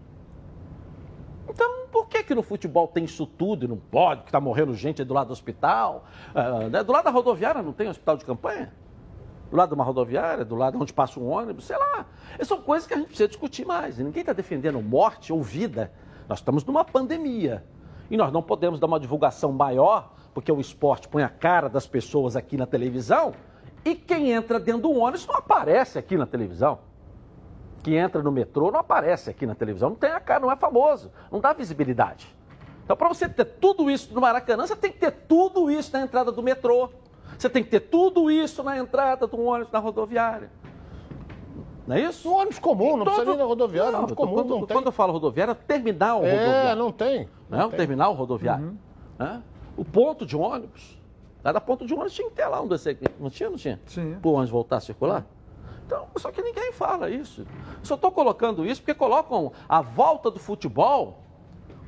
Então, por que que no futebol tem isso tudo e não pode, que está morrendo gente do lado do hospital? Uh, né? Do lado da rodoviária não tem hospital de campanha? Do lado de uma rodoviária, do lado onde passa um ônibus, sei lá. Essas são coisas que a gente precisa discutir mais. E ninguém está defendendo morte ou vida. Nós estamos numa pandemia. E nós não podemos dar uma divulgação maior, porque o esporte põe a cara das pessoas aqui na televisão, e quem entra dentro do ônibus não aparece aqui na televisão que entra no metrô não aparece aqui na televisão, não tem a cara, não é famoso, não dá visibilidade. Então, para você ter tudo isso no Maracanã, você tem que ter tudo isso na entrada do metrô. Você tem que ter tudo isso na entrada do ônibus na rodoviária. Não é isso? Um ônibus comum, não todo... precisa ir na rodoviária. Não, ônibus comum quando, não tem. Quando eu falo rodoviária, terminal é, rodoviário. É, não tem. Não, é? O terminal rodoviário. Uhum. É? O ponto de ônibus. Cada ponto de ônibus tinha que ter lá um desse aqui. Não tinha, não tinha? Sim. Para o ônibus voltar a circular? Então, só que ninguém fala isso. Só estou colocando isso porque colocam a volta do futebol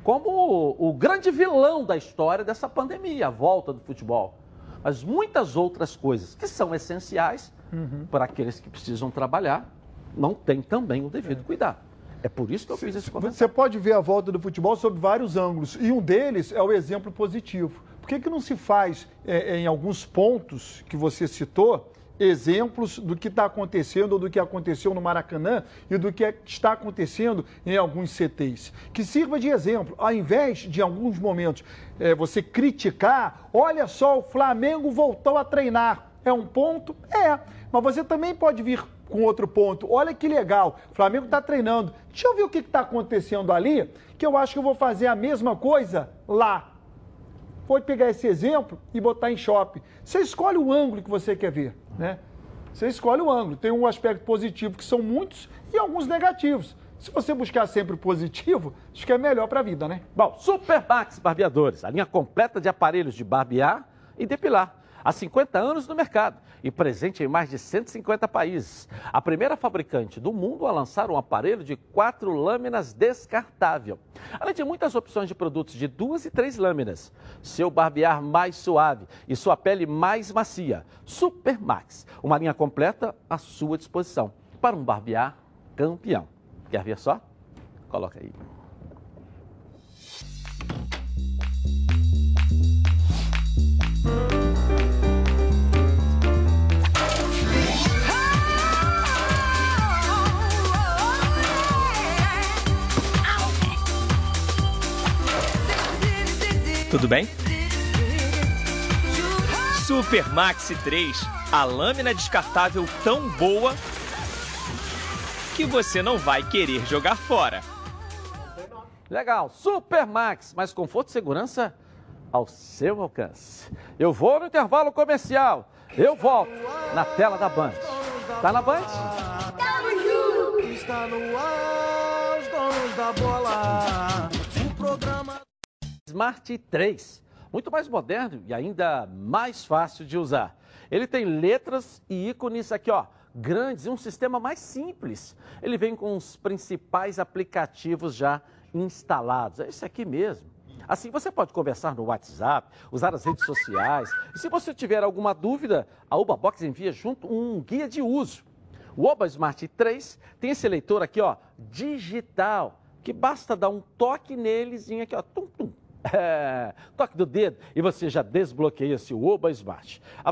como o, o grande vilão da história dessa pandemia, a volta do futebol. Mas muitas outras coisas que são essenciais Uhum. para aqueles que precisam trabalhar não têm também o devido cuidado. É por isso que eu fiz esse comentário. Você pode ver a volta do futebol sob vários ângulos. E um deles é o exemplo positivo. Por que, que não se faz, é, em alguns pontos que você citou, exemplos do que está acontecendo ou do que aconteceu no Maracanã e do que está acontecendo em alguns CTs? Que sirva de exemplo. Ao invés de, em alguns momentos, é, você criticar, olha só, o Flamengo voltou a treinar. É um ponto? É. Mas você também pode vir com outro ponto. Olha que legal, o Flamengo está treinando. Deixa eu ver o que está acontecendo ali, que eu acho que eu vou fazer a mesma coisa lá. Vou pegar esse exemplo e botar em shopping. Você escolhe o ângulo que você quer ver, né? Você escolhe o ângulo. Tem um aspecto positivo, que são muitos, e alguns negativos. Se você buscar sempre o positivo, acho que é melhor para a vida, né? Bom, Super Max Barbeadores, a linha completa de aparelhos de barbear e depilar. Há 50 anos no mercado e presente em mais de 150 países. A primeira fabricante do mundo a lançar um aparelho de quatro lâminas descartável. Além de muitas opções de produtos de duas e três lâminas. Seu barbear mais suave e sua pele mais macia. Super Max, uma linha completa à sua disposição para um barbear campeão. Quer ver só? Coloca aí. Tudo bem? Super Maxi 3, a lâmina descartável tão boa que você não vai querer jogar fora. Legal, Super Max, mais conforto e segurança ao seu alcance. Eu vou no intervalo comercial. Eu volto na tela da Band. Tá na Band? Está no ar, os donos da bola. O programa. Smart 3, muito mais moderno e ainda mais fácil de usar. Ele tem letras e ícones aqui, ó, grandes e um sistema mais simples. Ele vem com os principais aplicativos já instalados. É esse aqui mesmo. Assim você pode conversar no WhatsApp, usar as redes sociais. E se você tiver alguma dúvida, a UbaBox envia junto um guia de uso. O Oba Smart 3 tem esse leitor aqui, ó, digital, que basta dar um toque nelezinho aqui, ó, tum, tum. É, toque do dedo e você já desbloqueia seu Oba Smart. Ah,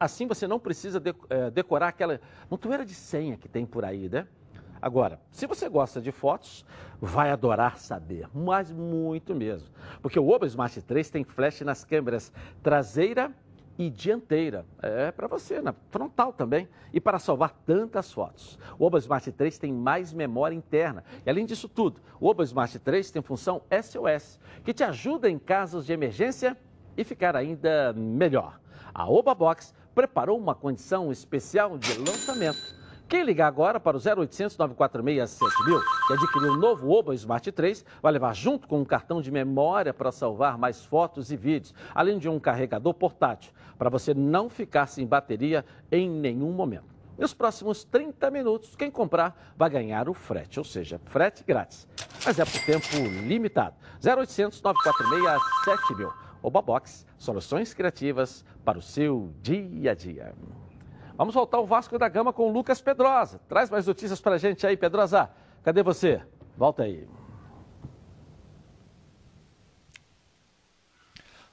assim você não precisa é, decorar aquela montoeira de senha que tem por aí, né? Agora, se você gosta de fotos, vai adorar saber, mas muito mesmo. Porque o Oba Smart 3 tem flash nas câmeras traseira e dianteira. É para você, na frontal também. E para salvar tantas fotos. O Oba Smart 3 tem mais memória interna. E além disso tudo, o Oba Smart 3 tem função SOS, que te ajuda em casos de emergência e ficar ainda melhor. A Oba Box preparou uma condição especial de lançamento. Quem ligar agora para o 0800 946 7000 e adquirir o novo Oba Smart 3 vai levar junto com um cartão de memória para salvar mais fotos e vídeos, além de um carregador portátil, para você não ficar sem bateria em nenhum momento. Nos próximos 30 minutos, quem comprar vai ganhar o frete, ou seja, frete grátis. Mas é por tempo limitado. 0800 946 7000. Oba Box, soluções criativas para o seu dia a dia. Vamos voltar ao Vasco da Gama com o Lucas Pedrosa. Traz mais notícias para a gente aí, Pedrosa. Cadê você? Volta aí.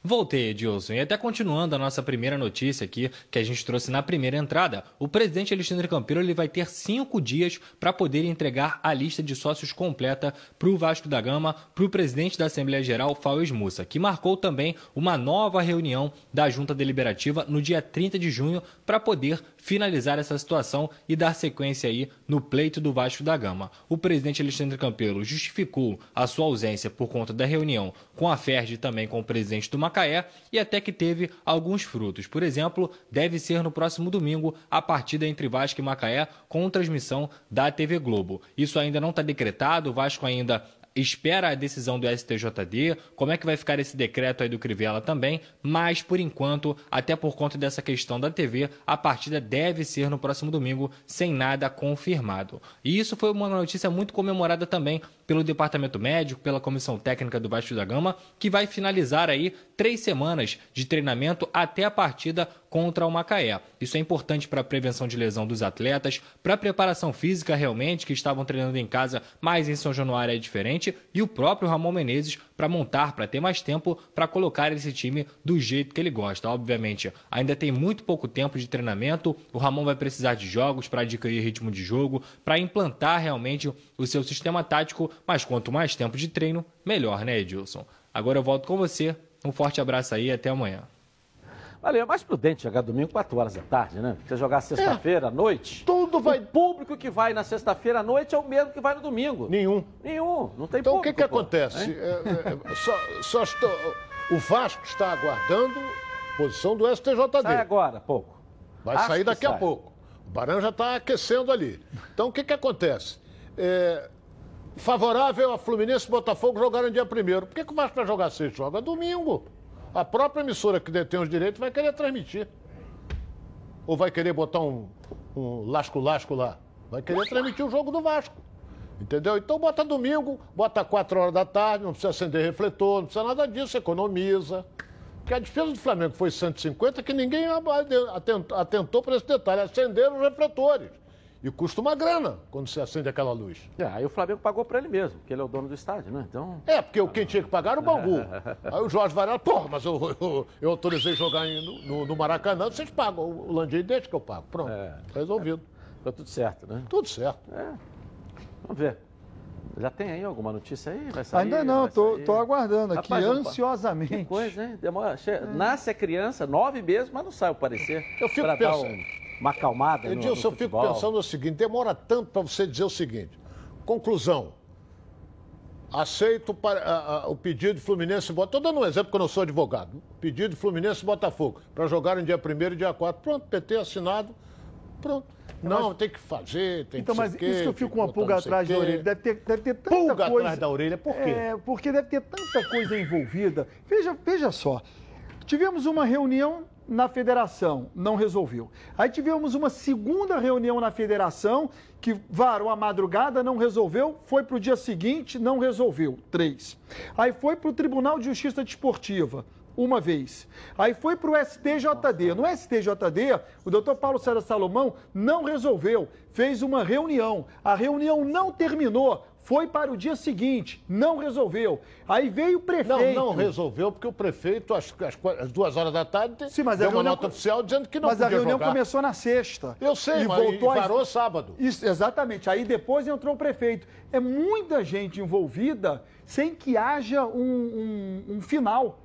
Voltei, Edilson. E até continuando a nossa primeira notícia aqui, que a gente trouxe na primeira entrada, o presidente Alexandre Campeiro ele vai ter cinco dias para poder entregar a lista de sócios completa para o Vasco da Gama, para o presidente da Assembleia Geral, Faues Mussa, que marcou também uma nova reunião da Junta Deliberativa no dia 30 de junho para poder finalizar essa situação e dar sequência aí no pleito do Vasco da Gama. O presidente Alexandre Campelo justificou a sua ausência por conta da reunião com a FERJ e também com o presidente do Macaé e até que teve alguns frutos. Por exemplo, deve ser no próximo domingo a partida entre Vasco e Macaé com transmissão da TV Globo. Isso ainda não está decretado, o Vasco ainda espera a decisão do STJD, como é que vai ficar esse decreto aí do Crivella também, mas por enquanto, até por conta dessa questão da TV, a partida deve ser no próximo domingo, sem nada confirmado. E isso foi uma notícia muito comemorada também pelo Departamento Médico, pela Comissão Técnica do Vasco da Gama, que vai finalizar aí três semanas de treinamento até a partida contra o Macaé. Isso é importante para a prevenção de lesão dos atletas, para a preparação física realmente, que estavam treinando em casa, mas em São Januário é diferente, e o próprio Ramon Menezes para montar, para ter mais tempo para colocar esse time do jeito que ele gosta. Obviamente, ainda tem muito pouco tempo de treinamento, o Ramon vai precisar de jogos para adquirir ritmo de jogo, para implantar realmente o seu sistema tático, mas quanto mais tempo de treino, melhor, né, Edilson? Agora eu volto com você. Um forte abraço aí e até amanhã. Valeu, é mais prudente jogar domingo 4 horas da tarde, né? Você jogar sexta-feira à noite. Tudo vai. O público que vai na sexta-feira à noite é o mesmo que vai no domingo. Nenhum. Nenhum. Não tem Então o público. que, que pô. acontece? Hein? É, é, só, só estou- o Vasco está aguardando posição do STJD. Sai agora, pouco. Vai Acho sair que daqui a sai. pouco. O Barão já está aquecendo ali. Então o que, que acontece? É, favorável a Fluminense e Botafogo jogarem dia primeiro. Por que, que o Vasco vai jogar sexta? Joga domingo. A própria emissora que detém os direitos vai querer transmitir. Ou vai querer botar um, um lasco-lasco lá. Vai querer transmitir o jogo do Vasco. Entendeu? Então bota domingo, bota 4 horas da tarde, não precisa acender refletor, não precisa nada disso, economiza. Porque a despesa do Flamengo foi 150, que ninguém atentou para esse detalhe. Acenderam os refletores. E custa uma grana quando você acende aquela luz. É, aí o Flamengo pagou para ele mesmo, porque ele é o dono do estádio, né? Então. É, porque o quem tinha que pagar era o Bangu. Aí o Jorge Varela, porra, mas eu, eu, eu autorizei jogar no, no- no Maracanã, vocês pagam. O Landim deixa que eu pago. Pronto, resolvido. Tá tudo certo, né? Tudo certo. Vamos ver. Já tem aí alguma notícia aí? Vai sair? Ainda não, vai tô, sair? tô aguardando aqui Rapaz, ansiosamente. Que coisa, hein? Demora. che- Nasce a criança, nove meses, mas não sai o parecer. Eu fico pensando. um- uma acalmada no, no Edilson, eu fico pensando o seguinte: demora tanto para você dizer o seguinte. Conclusão. Aceito para, a- a- o pedido de Fluminense e Botafogo. Estou dando um exemplo que eu não sou advogado. Pedido de Fluminense e Botafogo para jogarem dia 1 e dia 4. Pronto, PT assinado. Pronto. Não, tem que fazer, tem Então, que mas sei o quê, isso que eu fico com uma pulga atrás da orelha. Deve ter, deve ter tanta Pulga coisa. atrás da orelha, por quê? É, porque deve ter tanta coisa envolvida. Veja, veja só. Tivemos uma reunião na federação, não resolveu. Aí tivemos uma segunda reunião na federação, que varou a madrugada, não resolveu. Foi para o dia seguinte, não resolveu. Três. Aí foi para o Tribunal de Justiça Desportiva. Uma vez. Aí foi para o STJD. No STJD, o doutor Paulo César Salomão não resolveu. Fez uma reunião. A reunião não terminou. Foi para o dia seguinte. Não resolveu. Aí veio o prefeito. Não, não resolveu, porque o prefeito, às, às duas horas da tarde, Sim, mas a deu uma reunião- nota oficial dizendo que não Mas a podia reunião jogar. começou na sexta. Eu sei, e mas voltou e às- parou sábado. Isso, exatamente. Aí depois entrou o prefeito. É muita gente envolvida sem que haja um, um- um final.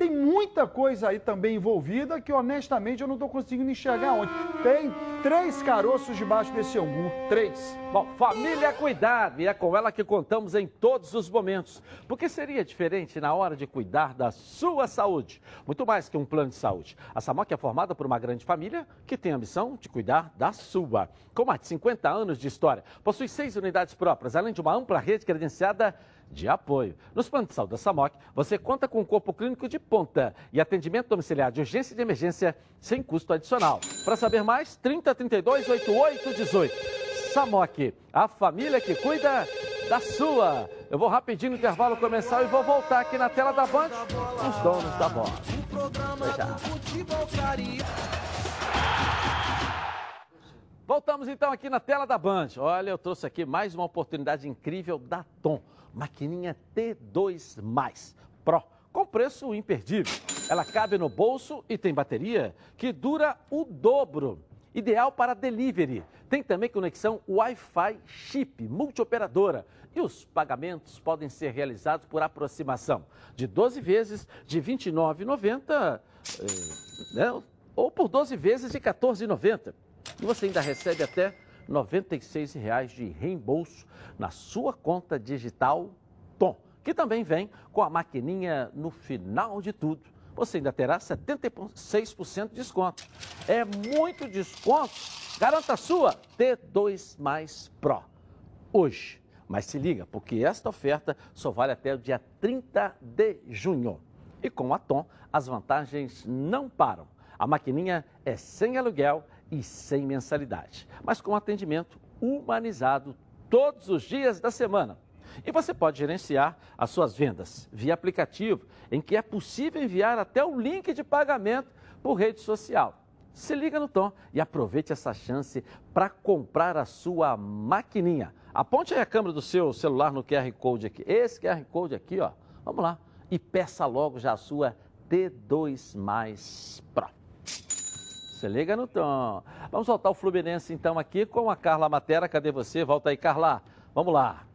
Tem muita coisa aí também envolvida que, honestamente, eu não estou conseguindo enxergar onde. Tem três caroços debaixo desse angu. Três. Bom, família cuidado e é com ela que contamos em todos os momentos. Porque seria diferente na hora de cuidar da sua saúde. Muito mais que um plano de saúde. A Samoc é formada por uma grande família que tem a missão de cuidar da sua. Com mais de 50 anos de história, possui seis unidades próprias, além de uma ampla rede credenciada de apoio. Nos planos de saúde da Samoc, você conta com um corpo clínico de ponta e atendimento domiciliar de urgência e de emergência sem custo adicional. Para saber mais, 30 32 88 18. Samoc, a família que cuida da sua. Eu vou rapidinho no intervalo comercial e vou voltar aqui na tela da Band com os donos da bola. Voltamos então aqui na tela da Band. Olha, eu trouxe aqui mais uma oportunidade incrível da Tom. Maquininha T2 Pro, com preço imperdível. Ela cabe no bolso e tem bateria que dura o dobro. Ideal para delivery. Tem também conexão Wi-Fi chip multioperadora. E os pagamentos podem ser realizados por aproximação de 12 vezes de R$ 29,90 eh, né? ou por 12 vezes de R$ 14,90. E você ainda recebe até 96 reais de reembolso na sua conta digital Tom, que também vem com a maquininha no final de tudo. Você ainda terá 76% de desconto. É muito desconto. Garanta a sua T2 Mais Pro. Hoje, Mas se liga, porque esta oferta só vale até o dia 30 de junho. E com a Tom, as vantagens não param. A maquininha é sem aluguel e sem mensalidade, mas com atendimento humanizado todos os dias da semana. E você pode gerenciar as suas vendas via aplicativo, em que é possível enviar até o link de pagamento por rede social. Se liga no Tom e aproveite essa chance para comprar a sua maquininha. Aponte aí a câmera do seu celular no QR Code aqui. Esse QR Code aqui, ó. Vamos lá. E peça logo já a sua T2 Mais Pro. Se liga no Tom. Vamos voltar o Fluminense então aqui com a Carla Matera. Cadê você? Volta aí, Carla. Vamos lá.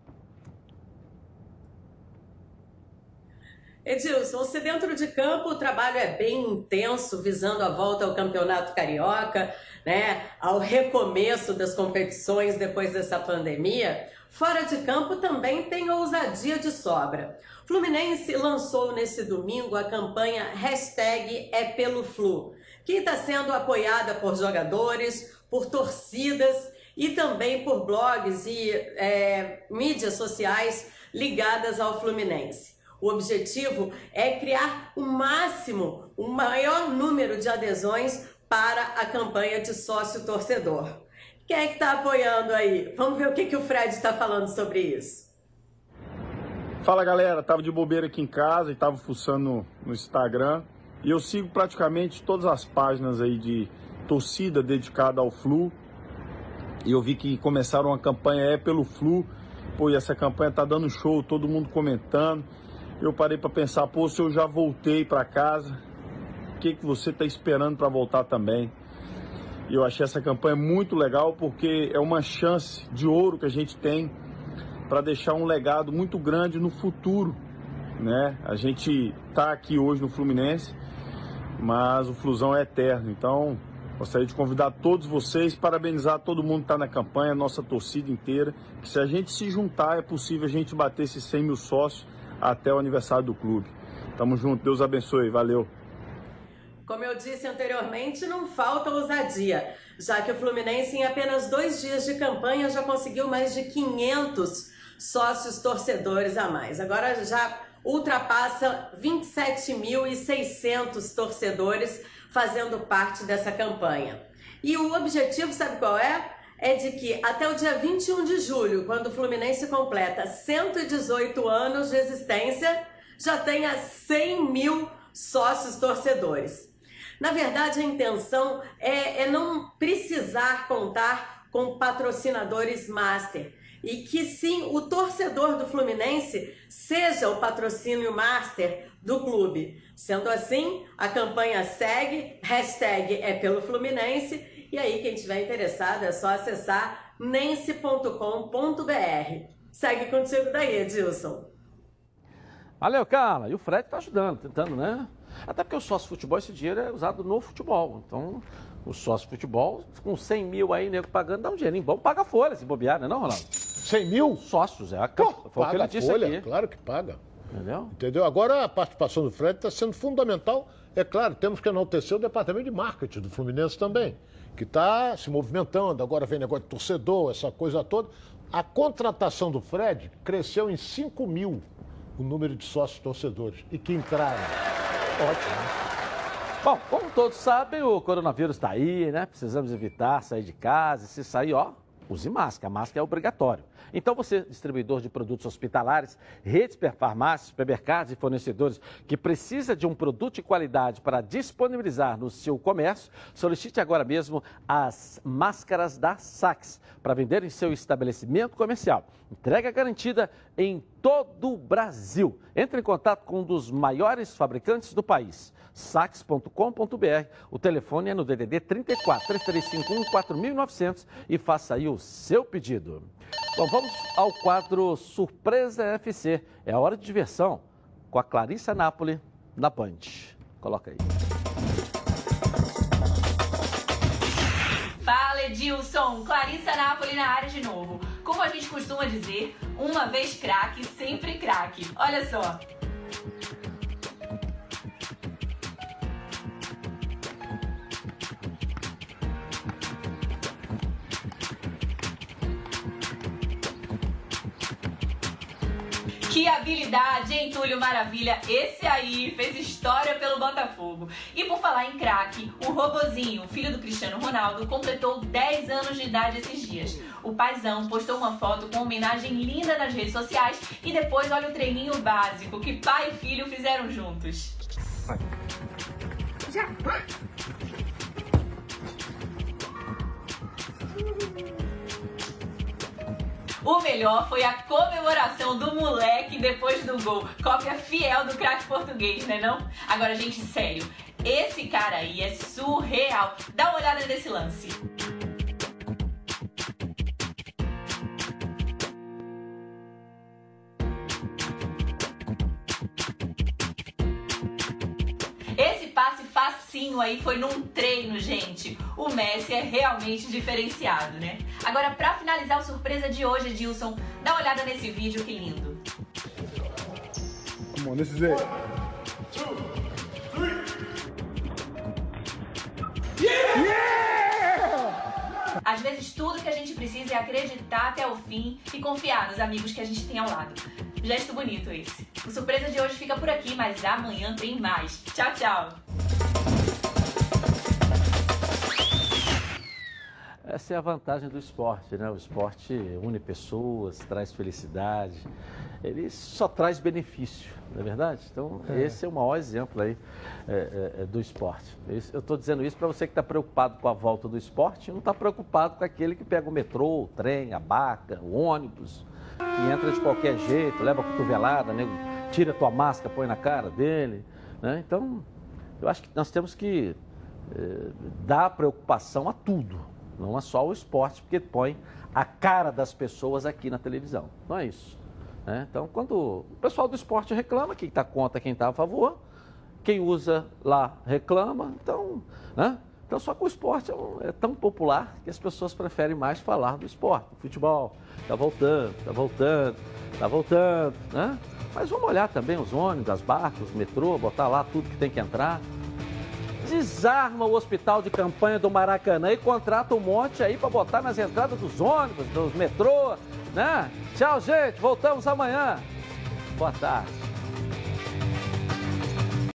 Edilson, você dentro de campo o trabalho é bem intenso, visando a volta ao Campeonato Carioca, né, ao recomeço das competições depois dessa pandemia. Fora de campo também tem ousadia de sobra. Fluminense lançou nesse domingo a campanha Hashtag é pelo Flu, que está sendo apoiada por jogadores, por torcidas e também por blogs e é, mídias sociais ligadas ao Fluminense. O objetivo é criar o máximo, o maior número de adesões para a campanha de sócio torcedor. Quem é que está apoiando aí? Vamos ver o que, que o Fred está falando sobre isso. Fala galera, tava de bobeira aqui em casa e tava fuçando no, no Instagram e eu sigo praticamente todas as páginas aí de torcida dedicada ao Flu e eu vi que começaram uma campanha é pelo Flu, pô, e essa campanha tá dando show, todo mundo comentando eu parei para pensar, pô, se eu já voltei para casa, o que, que você está esperando para voltar também? E eu achei essa campanha muito legal porque é uma chance de ouro que a gente tem para deixar um legado muito grande no futuro, né? A gente está aqui hoje no Fluminense, mas o Flusão é eterno. Então, gostaria de convidar todos vocês, parabenizar todo mundo que está na campanha, nossa torcida inteira, que se a gente se juntar é possível a gente bater esses 100 mil sócios até o aniversário do clube. Tamo junto, Deus abençoe, valeu. Como eu disse anteriormente, não falta ousadia, já que o Fluminense, em apenas dois dias de campanha, já conseguiu mais de 500 sócios torcedores a mais. Agora já ultrapassa 27.600 torcedores fazendo parte dessa campanha. E o objetivo, sabe qual é? é de que até o dia 21 de julho, quando o Fluminense completa 118 anos de existência, já tenha 100 mil sócios torcedores. Na verdade, a intenção é, é não precisar contar com patrocinadores master e que sim o torcedor do Fluminense seja o patrocínio master do clube. Sendo assim, a campanha segue, hashtag é pelo Fluminense e aí, quem tiver interessado é só acessar nense.com.br. Segue contigo daí, Edilson. Valeu, Carla. E o Fred está ajudando, tentando, né? Até porque o sócio futebol, esse dinheiro é usado no futebol. Então, o sócio futebol, com 100 mil aí, nego pagando, dá um dinheirinho bom, paga folha se bobear, não é não, Ronaldo? 100 mil? Sócios, é. A... Pô, Foi o que ele disse folha, aqui. Claro que paga. Entendeu? Entendeu? Agora a participação do Fred está sendo fundamental. É claro, temos que enaltecer o departamento de marketing do Fluminense também que está se movimentando, agora vem negócio de torcedor, essa coisa toda. A contratação do Fred cresceu em 5 mil o número de sócios torcedores e que entraram. Ótimo. Bom, como todos sabem, o coronavírus está aí, né? Precisamos evitar sair de casa. Se sair, ó, use máscara. A máscara é obrigatório. Então você, distribuidor de produtos hospitalares, redes farmácias, supermercados e fornecedores que precisa de um produto de qualidade para disponibilizar no seu comércio, solicite agora mesmo as máscaras da Sax para vender em seu estabelecimento comercial. Entrega garantida em todo o Brasil. Entre em contato com um dos maiores fabricantes do país sax.com.br. O telefone é no DDD 34 3351 4900 e faça aí o seu pedido. Bom, vamos ao quadro Surpresa FC. É a hora de diversão com a Clarissa Napoli na Band. Coloca aí. Fala Edilson, Clarissa Napoli na área de novo. Como a gente costuma dizer, uma vez craque, sempre craque. Olha só, Que habilidade, hein, Túlio Maravilha? Esse aí fez história pelo Botafogo. E por falar em craque, o Robozinho, filho do Cristiano Ronaldo, completou 10 anos de idade esses dias. O paizão postou uma foto com homenagem linda nas redes sociais e depois olha o treininho básico que pai e filho fizeram juntos. Já. O melhor foi a comemoração do moleque depois do gol. Cópia fiel do craque português, né não? Agora, gente, sério, esse cara aí é surreal. Dá uma olhada nesse lance. Aí foi num treino, gente. O Messi é realmente diferenciado, né? Agora, pra finalizar o surpresa de hoje, Edilson, dá uma olhada nesse vídeo, que lindo. Come on, this is it. Às vezes, tudo que a gente precisa é acreditar até o fim e confiar nos amigos que a gente tem ao lado. Gesto bonito esse. O surpresa de hoje fica por aqui, mas amanhã tem mais. Tchau, tchau! Essa é a vantagem do esporte, né? O esporte une pessoas, traz felicidade, ele só traz benefício, não é verdade? Então, É. esse é o maior exemplo aí é, é, é, do esporte. Eu estou dizendo isso para você que está preocupado com a volta do esporte e não está preocupado com aquele que pega o metrô, o trem, a barca, o ônibus, que entra de qualquer jeito, leva a cotovelada, né? tira a tua máscara, põe na cara dele. Né? Então, eu acho que nós temos que eh, dar preocupação a tudo, não é só o esporte, porque põe a cara das pessoas aqui na televisão. Não é isso. né? Então, quando o pessoal do esporte reclama, quem está contra, quem está a favor, quem usa lá reclama, então, né? Então, só que o esporte é, é tão popular que as pessoas preferem mais falar do esporte. O futebol está voltando, está voltando, está voltando, né? Mas vamos olhar também os ônibus, as barcas, o metrô, botar lá tudo que tem que entrar. Desarma o hospital de campanha do Maracanã e contrata um monte aí para botar nas entradas dos ônibus, dos metrô, né? Tchau, gente. Voltamos amanhã. Boa tarde.